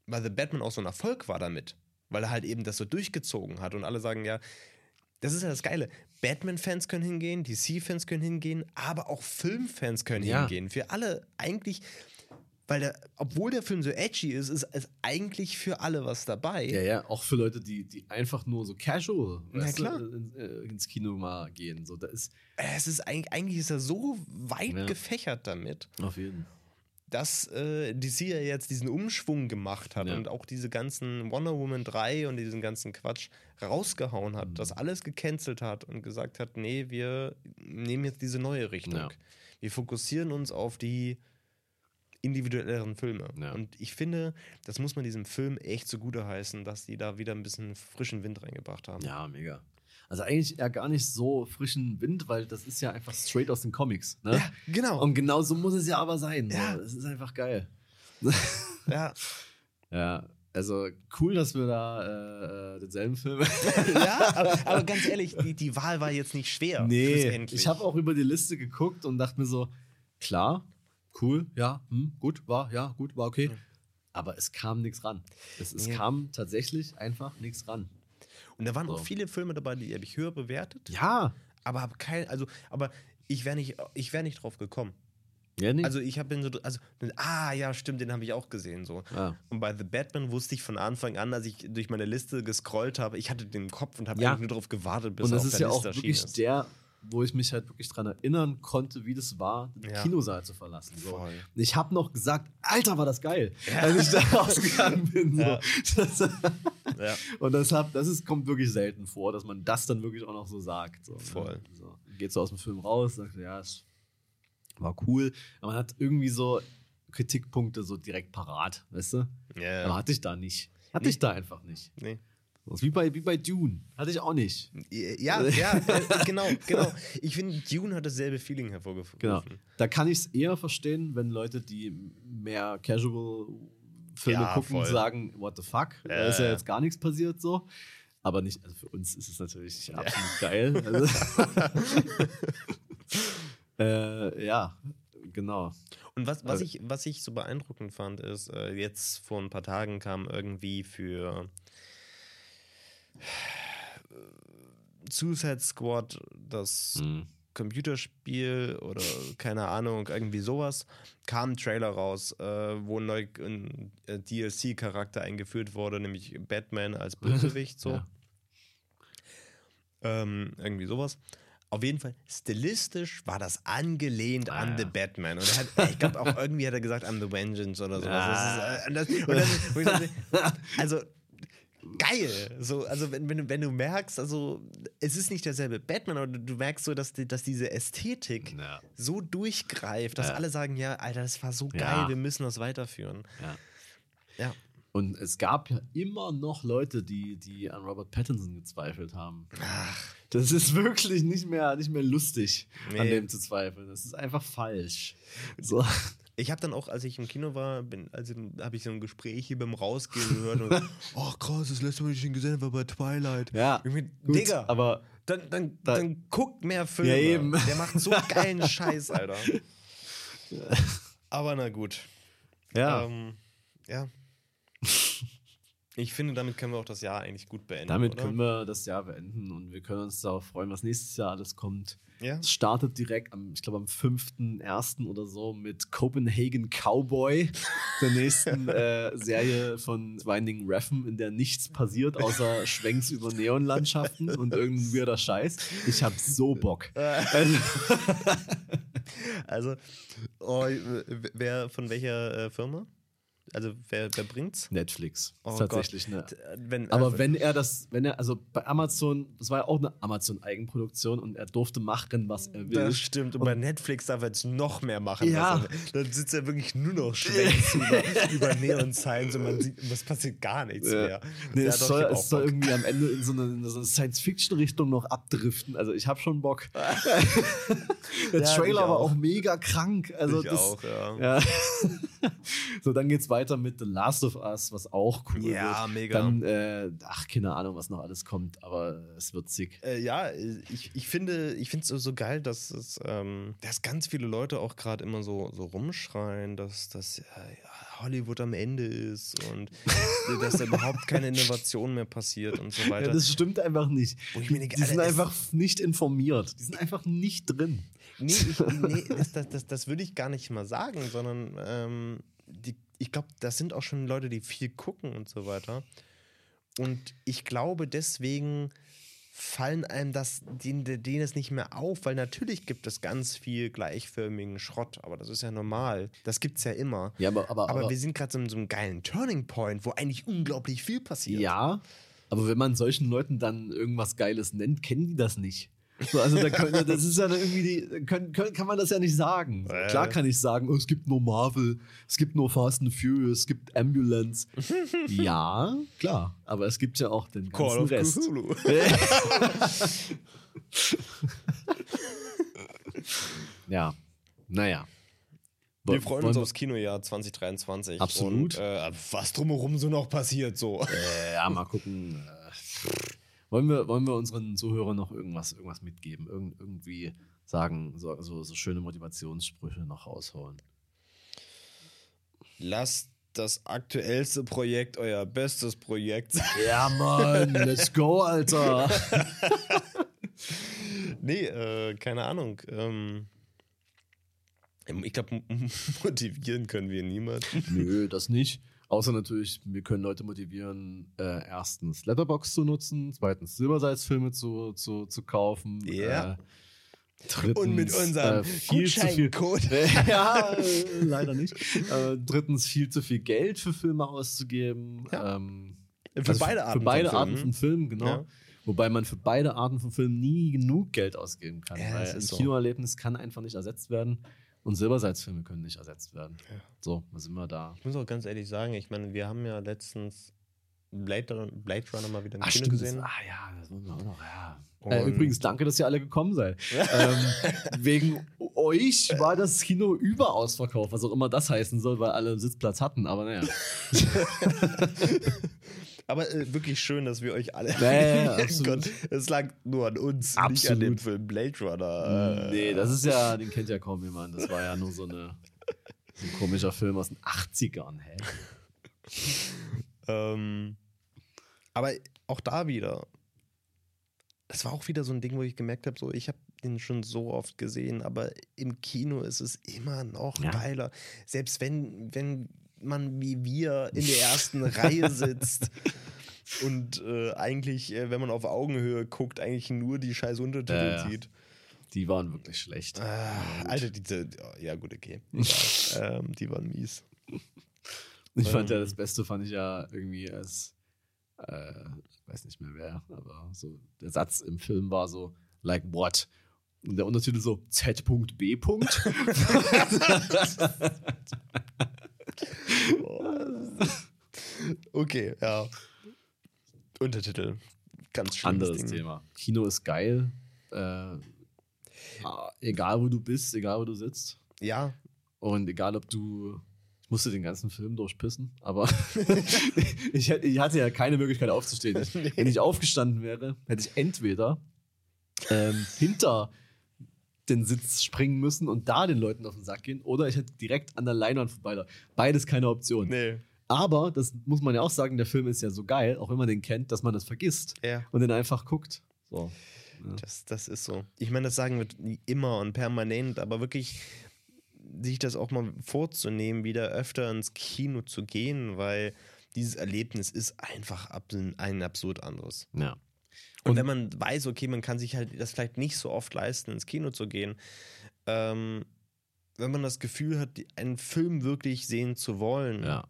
S1: weil The Batman auch so ein Erfolg war damit, weil er halt eben das so durchgezogen hat und alle sagen ja, das ist ja das Geile. Batman-Fans können hingehen, DC-Fans können hingehen, aber auch Filmfans können
S2: Ja.
S1: hingehen. Für alle eigentlich, weil der, obwohl der Film so edgy ist, ist es eigentlich für alle was dabei.
S2: Ja, ja, auch für Leute, die, die einfach nur so casual weißt du,
S1: klar.
S2: in, äh, ins Kino mal gehen. So, da ist
S1: Es ist eigentlich, eigentlich ist er so weit
S2: Ja.
S1: gefächert damit.
S2: auf jeden Fall.
S1: Dass äh, DC ja jetzt diesen Umschwung gemacht hat
S2: Ja.
S1: und auch diese ganzen Wonder Woman 3 und diesen ganzen Quatsch rausgehauen hat,
S2: Mhm.
S1: das alles gecancelt hat und gesagt hat, nee, wir nehmen jetzt diese neue Richtung.
S2: Ja.
S1: Wir fokussieren uns auf die individuelleren Filme.
S2: Ja.
S1: Und ich finde, das muss man diesem Film echt zugute heißen, dass die da wieder ein bisschen frischen Wind reingebracht haben.
S2: Ja, mega. Also eigentlich eher gar nicht so frischen Wind, weil das ist ja einfach straight aus den Comics. Ne?
S1: Ja, genau.
S2: Und genau so muss es ja aber sein.
S1: Ja.
S2: Es ist einfach geil. [laughs]
S1: ja.
S2: Ja, also cool, dass wir da äh, denselben Film. [laughs]
S1: ja, [laughs] aber, aber ganz ehrlich, die, die Wahl war jetzt nicht schwer.
S2: nee, ich habe auch über die Liste geguckt und dachte mir so, klar, cool, ja, hm, gut, war, ja, gut, war okay. Aber es kam nichts ran. Es, es
S1: Ja.
S2: kam tatsächlich einfach nichts ran.
S1: Und da waren
S2: So.
S1: auch viele Filme dabei, die habe ich höher bewertet,
S2: Ja.
S1: aber habe kein, also, aber ich wäre nicht, ich wäre nicht drauf gekommen.
S2: Ja, nee.
S1: Also ich habe so, also, ah ja, stimmt, den habe ich auch gesehen so.
S2: Ja.
S1: Und bei The Batman wusste ich von Anfang an, als ich durch meine Liste gescrollt habe, ich hatte den im Kopf und habe
S2: Ja.
S1: nur darauf gewartet, bis
S2: und
S1: er
S2: das
S1: auf
S2: ist
S1: der
S2: ja auch
S1: Liste erschienen
S2: wirklich
S1: ist.
S2: der, wo ich mich halt wirklich dran erinnern konnte, wie das war, den
S1: Ja.
S2: Kinosaal zu verlassen. So. Ich habe noch gesagt, Alter, war das geil, als ich da [laughs] rausgegangen bin. So.
S1: Ja.
S2: Das, [laughs]
S1: Ja.
S2: und das, hab, das ist, kommt wirklich selten vor, dass man das dann wirklich auch noch so sagt. So, ne?
S1: Voll.
S2: So. Geht so aus dem Film raus, sagt, ja, es war cool. Aber man hat irgendwie so Kritikpunkte so direkt parat, weißt du?
S1: Ja.
S2: Aber hatte ich da nicht. Hatte
S1: Nee.
S2: ich da einfach nicht.
S1: Nee.
S2: Wie bei, wie bei Dune. Hatte ich auch nicht.
S1: Ja, ja, äh, genau, genau. Ich finde, Dune hat dasselbe Feeling hervorgerufen.
S2: Genau. Da kann ich es eher verstehen, wenn Leute, die mehr Casual-Filme
S1: Ja,
S2: gucken,
S1: voll.
S2: sagen, what the fuck, da
S1: Ja,
S2: ist ja
S1: ja.
S2: jetzt gar nichts passiert so. Aber nicht, also für uns ist es natürlich absolut geil. Also, [laughs] äh, ja, genau.
S1: Und was, was,
S2: Also-
S1: ich, was ich so beeindruckend fand, ist, äh, jetzt vor ein paar Tagen kam irgendwie für äh, Suicide Squad das
S2: Mhm.
S1: Computerspiel oder keine Ahnung, irgendwie sowas, kam ein Trailer raus, äh, wo ein, neu, ein äh, DLC-Charakter eingeführt wurde, nämlich Batman als [laughs] Bösewicht, so.
S2: Ja.
S1: Ähm, irgendwie sowas. auf jeden Fall stilistisch war das angelehnt
S2: Ah,
S1: an
S2: ja.
S1: The Batman. Und er hat, ich glaube auch [laughs] irgendwie hat er gesagt, I'm the Vengeance oder sowas.
S2: Ah.
S1: Das ist, äh, und das, dachte, [laughs] also geil. So, also wenn, wenn, du- wenn du merkst, also es ist nicht derselbe Batman, aber du, du merkst so, dass, die, dass diese Ästhetik
S2: Ja.
S1: so durchgreift, dass
S2: Ja.
S1: alle sagen, ja, Alter, das war so geil,
S2: Ja.
S1: wir müssen das weiterführen.
S2: Ja.
S1: Ja.
S2: Und es gab ja immer noch Leute, die, die an Robert Pattinson gezweifelt haben. Das ist wirklich nicht mehr, nicht mehr lustig, an
S1: Nee.
S2: dem zu zweifeln. Das ist einfach falsch. So.
S1: Ich habe dann auch, als ich im Kino war, bin, also habe ich so ein Gespräch hier beim Rausgehen gehört und [laughs] ach krass, das letzte Mal, ich ihn gesehen habe, war bei Twilight.
S2: Ja,
S1: Ich mein,
S2: gut,
S1: Digga,
S2: aber
S1: dann, dann,
S2: Da-
S1: dann guckt mehr Filme.
S2: Ja, eben.
S1: Der macht so [laughs] geilen Scheiß, Alter. [laughs] Aber na gut.
S2: ja,
S1: Ähm, ja. Ich finde, damit können wir auch das Jahr eigentlich gut beenden.
S2: damit
S1: oder?
S2: können wir das Jahr beenden und wir können uns darauf freuen, was nächstes Jahr alles kommt.
S1: Ja.
S2: Es startet direkt am, ich glaube, am 5.1. oder so mit Copenhagen Cowboy, der nächsten [laughs] äh, Serie von Winding Refn, in der nichts passiert, außer Schwenks über Neonlandschaften und irgendein weirder Scheiß. Ich habe so Bock. [laughs] Also,
S1: oh, wer von welcher äh, Firma? Also, wer, wer bringt's?
S2: Netflix.
S1: Oh
S2: tatsächlich eine.
S1: Wenn,
S2: Aber
S1: äh,
S2: wenn er das, wenn er, also bei Amazon, das war ja auch eine Amazon-Eigenproduktion und er durfte machen, was er will.
S1: Das stimmt. Und, bei Netflix darf er jetzt noch mehr machen.
S2: Ja.
S1: Dann sitzt er wirklich nur noch schwenkt [laughs] über, über Neon Signs und man sieht, es passiert gar nichts
S2: Ja.
S1: mehr.
S2: Nee, es, soll, es soll irgendwie am Ende in so eine, in so eine Science-Fiction-Richtung noch abdriften. Also ich habe schon Bock. [laughs] Der
S1: Ja,
S2: Trailer war
S1: auch.
S2: auch mega krank. Also
S1: ich
S2: das,
S1: auch, ja.
S2: Ja. [laughs] so, dann geht's weiter mit The Last of Us, was auch cool
S1: Ja,
S2: wird.
S1: mega.
S2: Dann, äh, ach, keine Ahnung, was noch alles kommt, aber es wird sick.
S1: Äh, ja, ich, ich finde ich es so, geil, dass es, ähm, dass ganz viele Leute auch gerade immer so, so rumschreien, dass, dass äh, ja, Hollywood am Ende ist und [laughs] dass da überhaupt keine Innovation mehr passiert und so weiter.
S2: Ja, das stimmt einfach nicht.
S1: Wo ich
S2: Die,
S1: mir denke,
S2: die sind einfach nicht informiert. Die sind einfach nicht drin.
S1: Nee, ich, nee das, das, das, das würde ich gar nicht mal sagen, sondern ähm, die, ich glaube, das sind auch schon Leute, die viel gucken und so weiter. Und ich glaube, deswegen fallen einem das, denen, denen es nicht mehr auf, weil natürlich gibt es ganz viel gleichförmigen Schrott, aber das ist ja normal. Das gibt es ja immer.
S2: Ja, aber, aber,
S1: Aber,
S2: aber
S1: wir sind gerade so in so einem geilen Turning Point, wo eigentlich unglaublich viel passiert.
S2: Ja, aber wenn man solchen Leuten dann irgendwas Geiles nennt, kennen die das nicht. So, also da können, das ist ja irgendwie die, können, können, kann man das ja nicht sagen.
S1: Äh.
S2: Klar kann ich sagen, oh, es gibt nur Marvel, es gibt nur Fast and Furious, es gibt Ambulance. [laughs] ja, klar, aber es gibt ja auch den ganzen
S1: Call of
S2: Rest.
S1: Cthulhu. [laughs]
S2: ja, naja.
S1: Wir freuen uns aufs Kinojahr 2023.
S2: Absolut.
S1: Und, äh, was drumherum so noch passiert, so.
S2: Äh, ja, mal gucken. [laughs] Wollen, wir, wollen wir unseren Zuhörern noch irgendwas, irgendwas mitgeben? Irgend, irgendwie sagen, so, so, so schöne Motivationssprüche noch rausholen.
S1: Lasst das aktuellste Projekt euer bestes Projekt sein. [laughs]
S2: Ja, Mann, let's go, Alter. [laughs]
S1: nee, äh, keine Ahnung. Ähm, ich glaube, [laughs] motivieren können wir niemanden.
S2: Nö, das nicht. Außer natürlich, wir können Leute motivieren, äh, erstens Letterbox zu nutzen, zweitens Silbersalzfilme zu, zu, zu kaufen.
S1: Ja.
S2: Äh, drittens,
S1: Und mit unserem
S2: äh, viel zu viel
S1: Gutscheincode. [laughs]
S2: ja, äh, leider nicht. Äh, drittens, viel zu viel Geld für Filme auszugeben.
S1: Ja.
S2: Ähm,
S1: Für
S2: also
S1: beide Arten
S2: Für beide
S1: von
S2: Arten
S1: Filmen.
S2: von Filmen, genau.
S1: Ja.
S2: Wobei man für beide Arten von Filmen nie genug Geld ausgeben kann.
S1: Ja,
S2: weil
S1: das
S2: ein
S1: so.
S2: Kinoerlebnis kann einfach nicht ersetzt werden. Und Silbersalzfilme können nicht ersetzt werden. So, was sind wir da?
S1: Ich muss auch ganz ehrlich sagen, ich meine, wir haben ja letztens Blade, Blade Runner mal wieder im
S2: Ah,
S1: Kino
S2: stimmt.
S1: gesehen.
S2: Das, ah ja, das wollen wir auch noch. Ja. Äh, übrigens, danke, dass ihr alle gekommen seid. ähm, [laughs] wegen euch war das Kino überausverkauft, was auch immer das heißen soll, weil alle einen Sitzplatz hatten. Aber naja. [laughs]
S1: Aber äh, wirklich schön, dass wir euch alle.
S2: Ja, [laughs] ja, ja, absolut.
S1: Gott, es lag nur an uns, nicht an dem
S2: Absolut.
S1: Film Blade Runner. Äh,
S2: nee, das ist ja, den kennt ja kaum jemand. Das war ja nur so, eine, so ein komischer Film aus den 80ern. Hä? [laughs]
S1: Ähm, aber auch da wieder. Das war auch wieder so ein Ding, wo ich gemerkt habe, so ich habe den schon so oft gesehen, aber im Kino ist es immer noch
S2: Ja.
S1: geiler. Selbst wenn, wenn man wie wir in der ersten [laughs] Reihe sitzt und äh, eigentlich, äh, wenn man auf Augenhöhe guckt, eigentlich nur die scheiß Untertitel
S2: Ja,
S1: sieht.
S2: Die waren wirklich schlecht.
S1: Ah, Alter, diese, ja gut, okay. [laughs] Ähm, die waren mies.
S2: Ich fand ja, das Beste fand ich ja irgendwie als, äh, weiß nicht mehr wer, aber so der Satz im Film war so, like what? Und der Untertitel so, Z.B. [laughs]
S1: okay, ja. Untertitel. Ganz schön.
S2: Anderes Thema. Kino ist geil. Äh, egal wo du bist, egal wo du sitzt.
S1: Ja.
S2: Und egal ob du. Ich musste den ganzen Film durchpissen, aber [laughs] [laughs] ich, ich, hatte ja keine Möglichkeit aufzustehen. Nee. Wenn ich aufgestanden wäre, hätte ich entweder ähm, hinter den Sitz springen müssen und da den Leuten auf den Sack gehen oder ich hätte direkt an der Leinwand vorbei. Beides keine Option.
S1: Nee.
S2: Aber, das muss man ja auch sagen, der Film ist ja so geil, auch wenn man den kennt, dass man das vergisst
S1: ja.
S2: und den einfach guckt. So.
S1: Ja. Das, das ist so. Ich meine, das sagen wir immer und permanent, aber wirklich sich das auch mal vorzunehmen, wieder öfter ins Kino zu gehen, weil dieses Erlebnis ist einfach ein absurd anderes.
S2: Ja.
S1: Und, und wenn man weiß, okay, man kann sich halt das vielleicht nicht so oft leisten, ins Kino zu gehen, ähm, wenn man das Gefühl hat, einen Film wirklich sehen zu wollen,
S2: ja.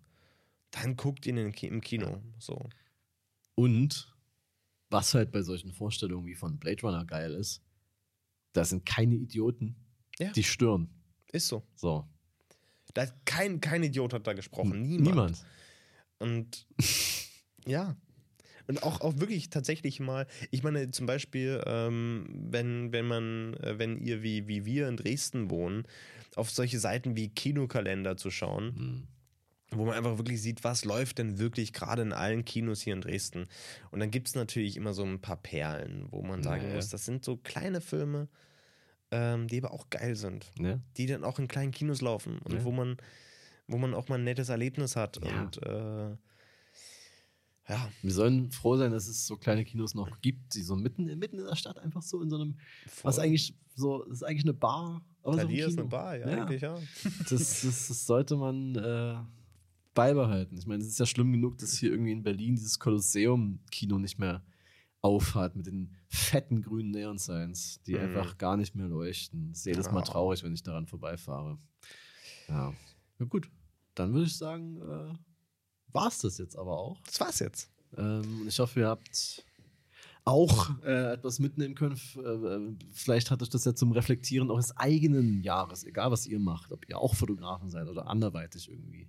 S1: dann guckt ihn im Kino. So.
S2: Und was halt bei solchen Vorstellungen wie von Blade Runner geil ist, da sind keine Idioten,
S1: ja.
S2: die stören.
S1: Ist so.
S2: So.
S1: Da kein, kein Idiot hat da gesprochen. Niemand.
S2: Niemand.
S1: Und ja. Und auch, auch wirklich tatsächlich mal, ich meine, zum Beispiel, ähm, wenn, wenn man, äh, wenn ihr wie, wie wir in Dresden wohnen, auf solche Seiten wie Kinokalender zu schauen,
S2: mhm
S1: wo man einfach wirklich sieht, was läuft denn wirklich gerade in allen Kinos hier in Dresden. Und dann gibt es natürlich immer so ein paar Perlen, wo man sagen
S2: Ja.
S1: muss, das sind so kleine Filme, ähm, die aber auch geil sind.
S2: Ja.
S1: Die dann auch in kleinen Kinos laufen und
S2: Ja.
S1: wo man, wo man auch mal ein nettes Erlebnis hat.
S2: Ja.
S1: Und äh, ja,
S2: Wir sollen froh sein, dass es so kleine Kinos noch gibt, die so mitten, mitten in der Stadt einfach so in so einem, was
S1: voll.
S2: eigentlich so, das ist eigentlich eine Bar. aber so ein
S1: ist eine Bar, ja,
S2: Ja.
S1: eigentlich, ja.
S2: Das, das, das sollte man äh, beibehalten. Ich meine, es ist ja schlimm genug, dass hier irgendwie in Berlin dieses Kolosseum-Kino nicht mehr aufhat mit den fetten grünen Neon-Signs, die
S1: Mhm.
S2: einfach gar nicht mehr leuchten. Das ist jedes Mal
S1: Ja.
S2: traurig, wenn ich daran vorbeifahre. Ja. Na gut, dann würde ich sagen, äh, war es das jetzt aber auch.
S1: Das war's jetzt.
S2: Ähm, und ich hoffe, ihr habt auch äh, etwas mitnehmen können. Äh, vielleicht hat euch das ja zum Reflektieren eures eigenen Jahres, egal was ihr macht, ob ihr auch Fotografen seid oder anderweitig irgendwie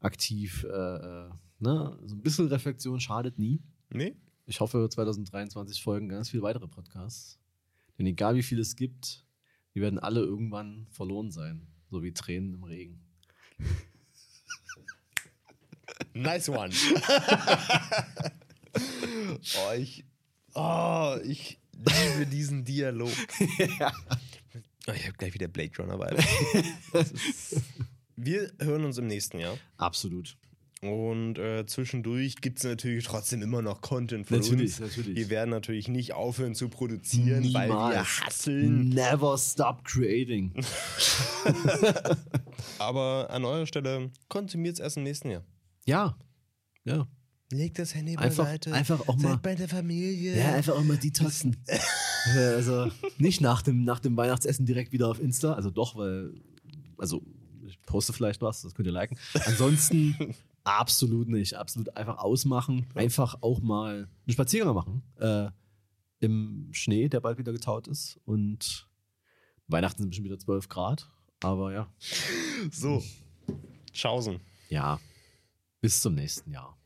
S2: aktiv. Äh, äh, ne? So ein bisschen Reflexion schadet nie.
S1: Nee?
S2: Ich hoffe, 2023 folgen ganz viele weitere Podcasts. Denn egal wie viele es gibt, die werden alle irgendwann verloren sein. So wie Tränen im Regen.
S1: Nice one. [laughs] oh, ich, oh, ich liebe diesen Dialog. [laughs] Oh, ich habe gleich wieder Blade Runner bei. [laughs] Wir hören uns im nächsten Jahr.
S2: Absolut.
S1: Und äh, zwischendurch gibt es natürlich trotzdem immer noch Content von
S2: Natürlich,
S1: uns.
S2: natürlich.
S1: Wir werden natürlich nicht aufhören zu produzieren, weil wir
S2: Niemals.
S1: hasseln.
S2: Never stop creating.
S1: Aber an eurer Stelle konsumiert es erst im nächsten Jahr.
S2: Ja. Ja.
S1: Legt das Handy
S2: Einfach,
S1: beiseite.
S2: einfach auch mal.
S1: Seid bei der Familie.
S2: Ja, einfach auch mal detoxen. [laughs] Äh, also nicht nach dem, nach dem Weihnachtsessen direkt wieder auf Insta. Also doch, weil. Also, ich poste vielleicht was, das könnt ihr liken. Ansonsten [laughs] absolut nicht. Absolut einfach ausmachen. Einfach auch mal einen Spaziergang machen. Äh, Im Schnee, der bald wieder getaut ist. Und Weihnachten sind bestimmt wieder 12 Grad. Aber ja.
S1: So. Tschaußen.
S2: Ja. Bis zum nächsten Jahr.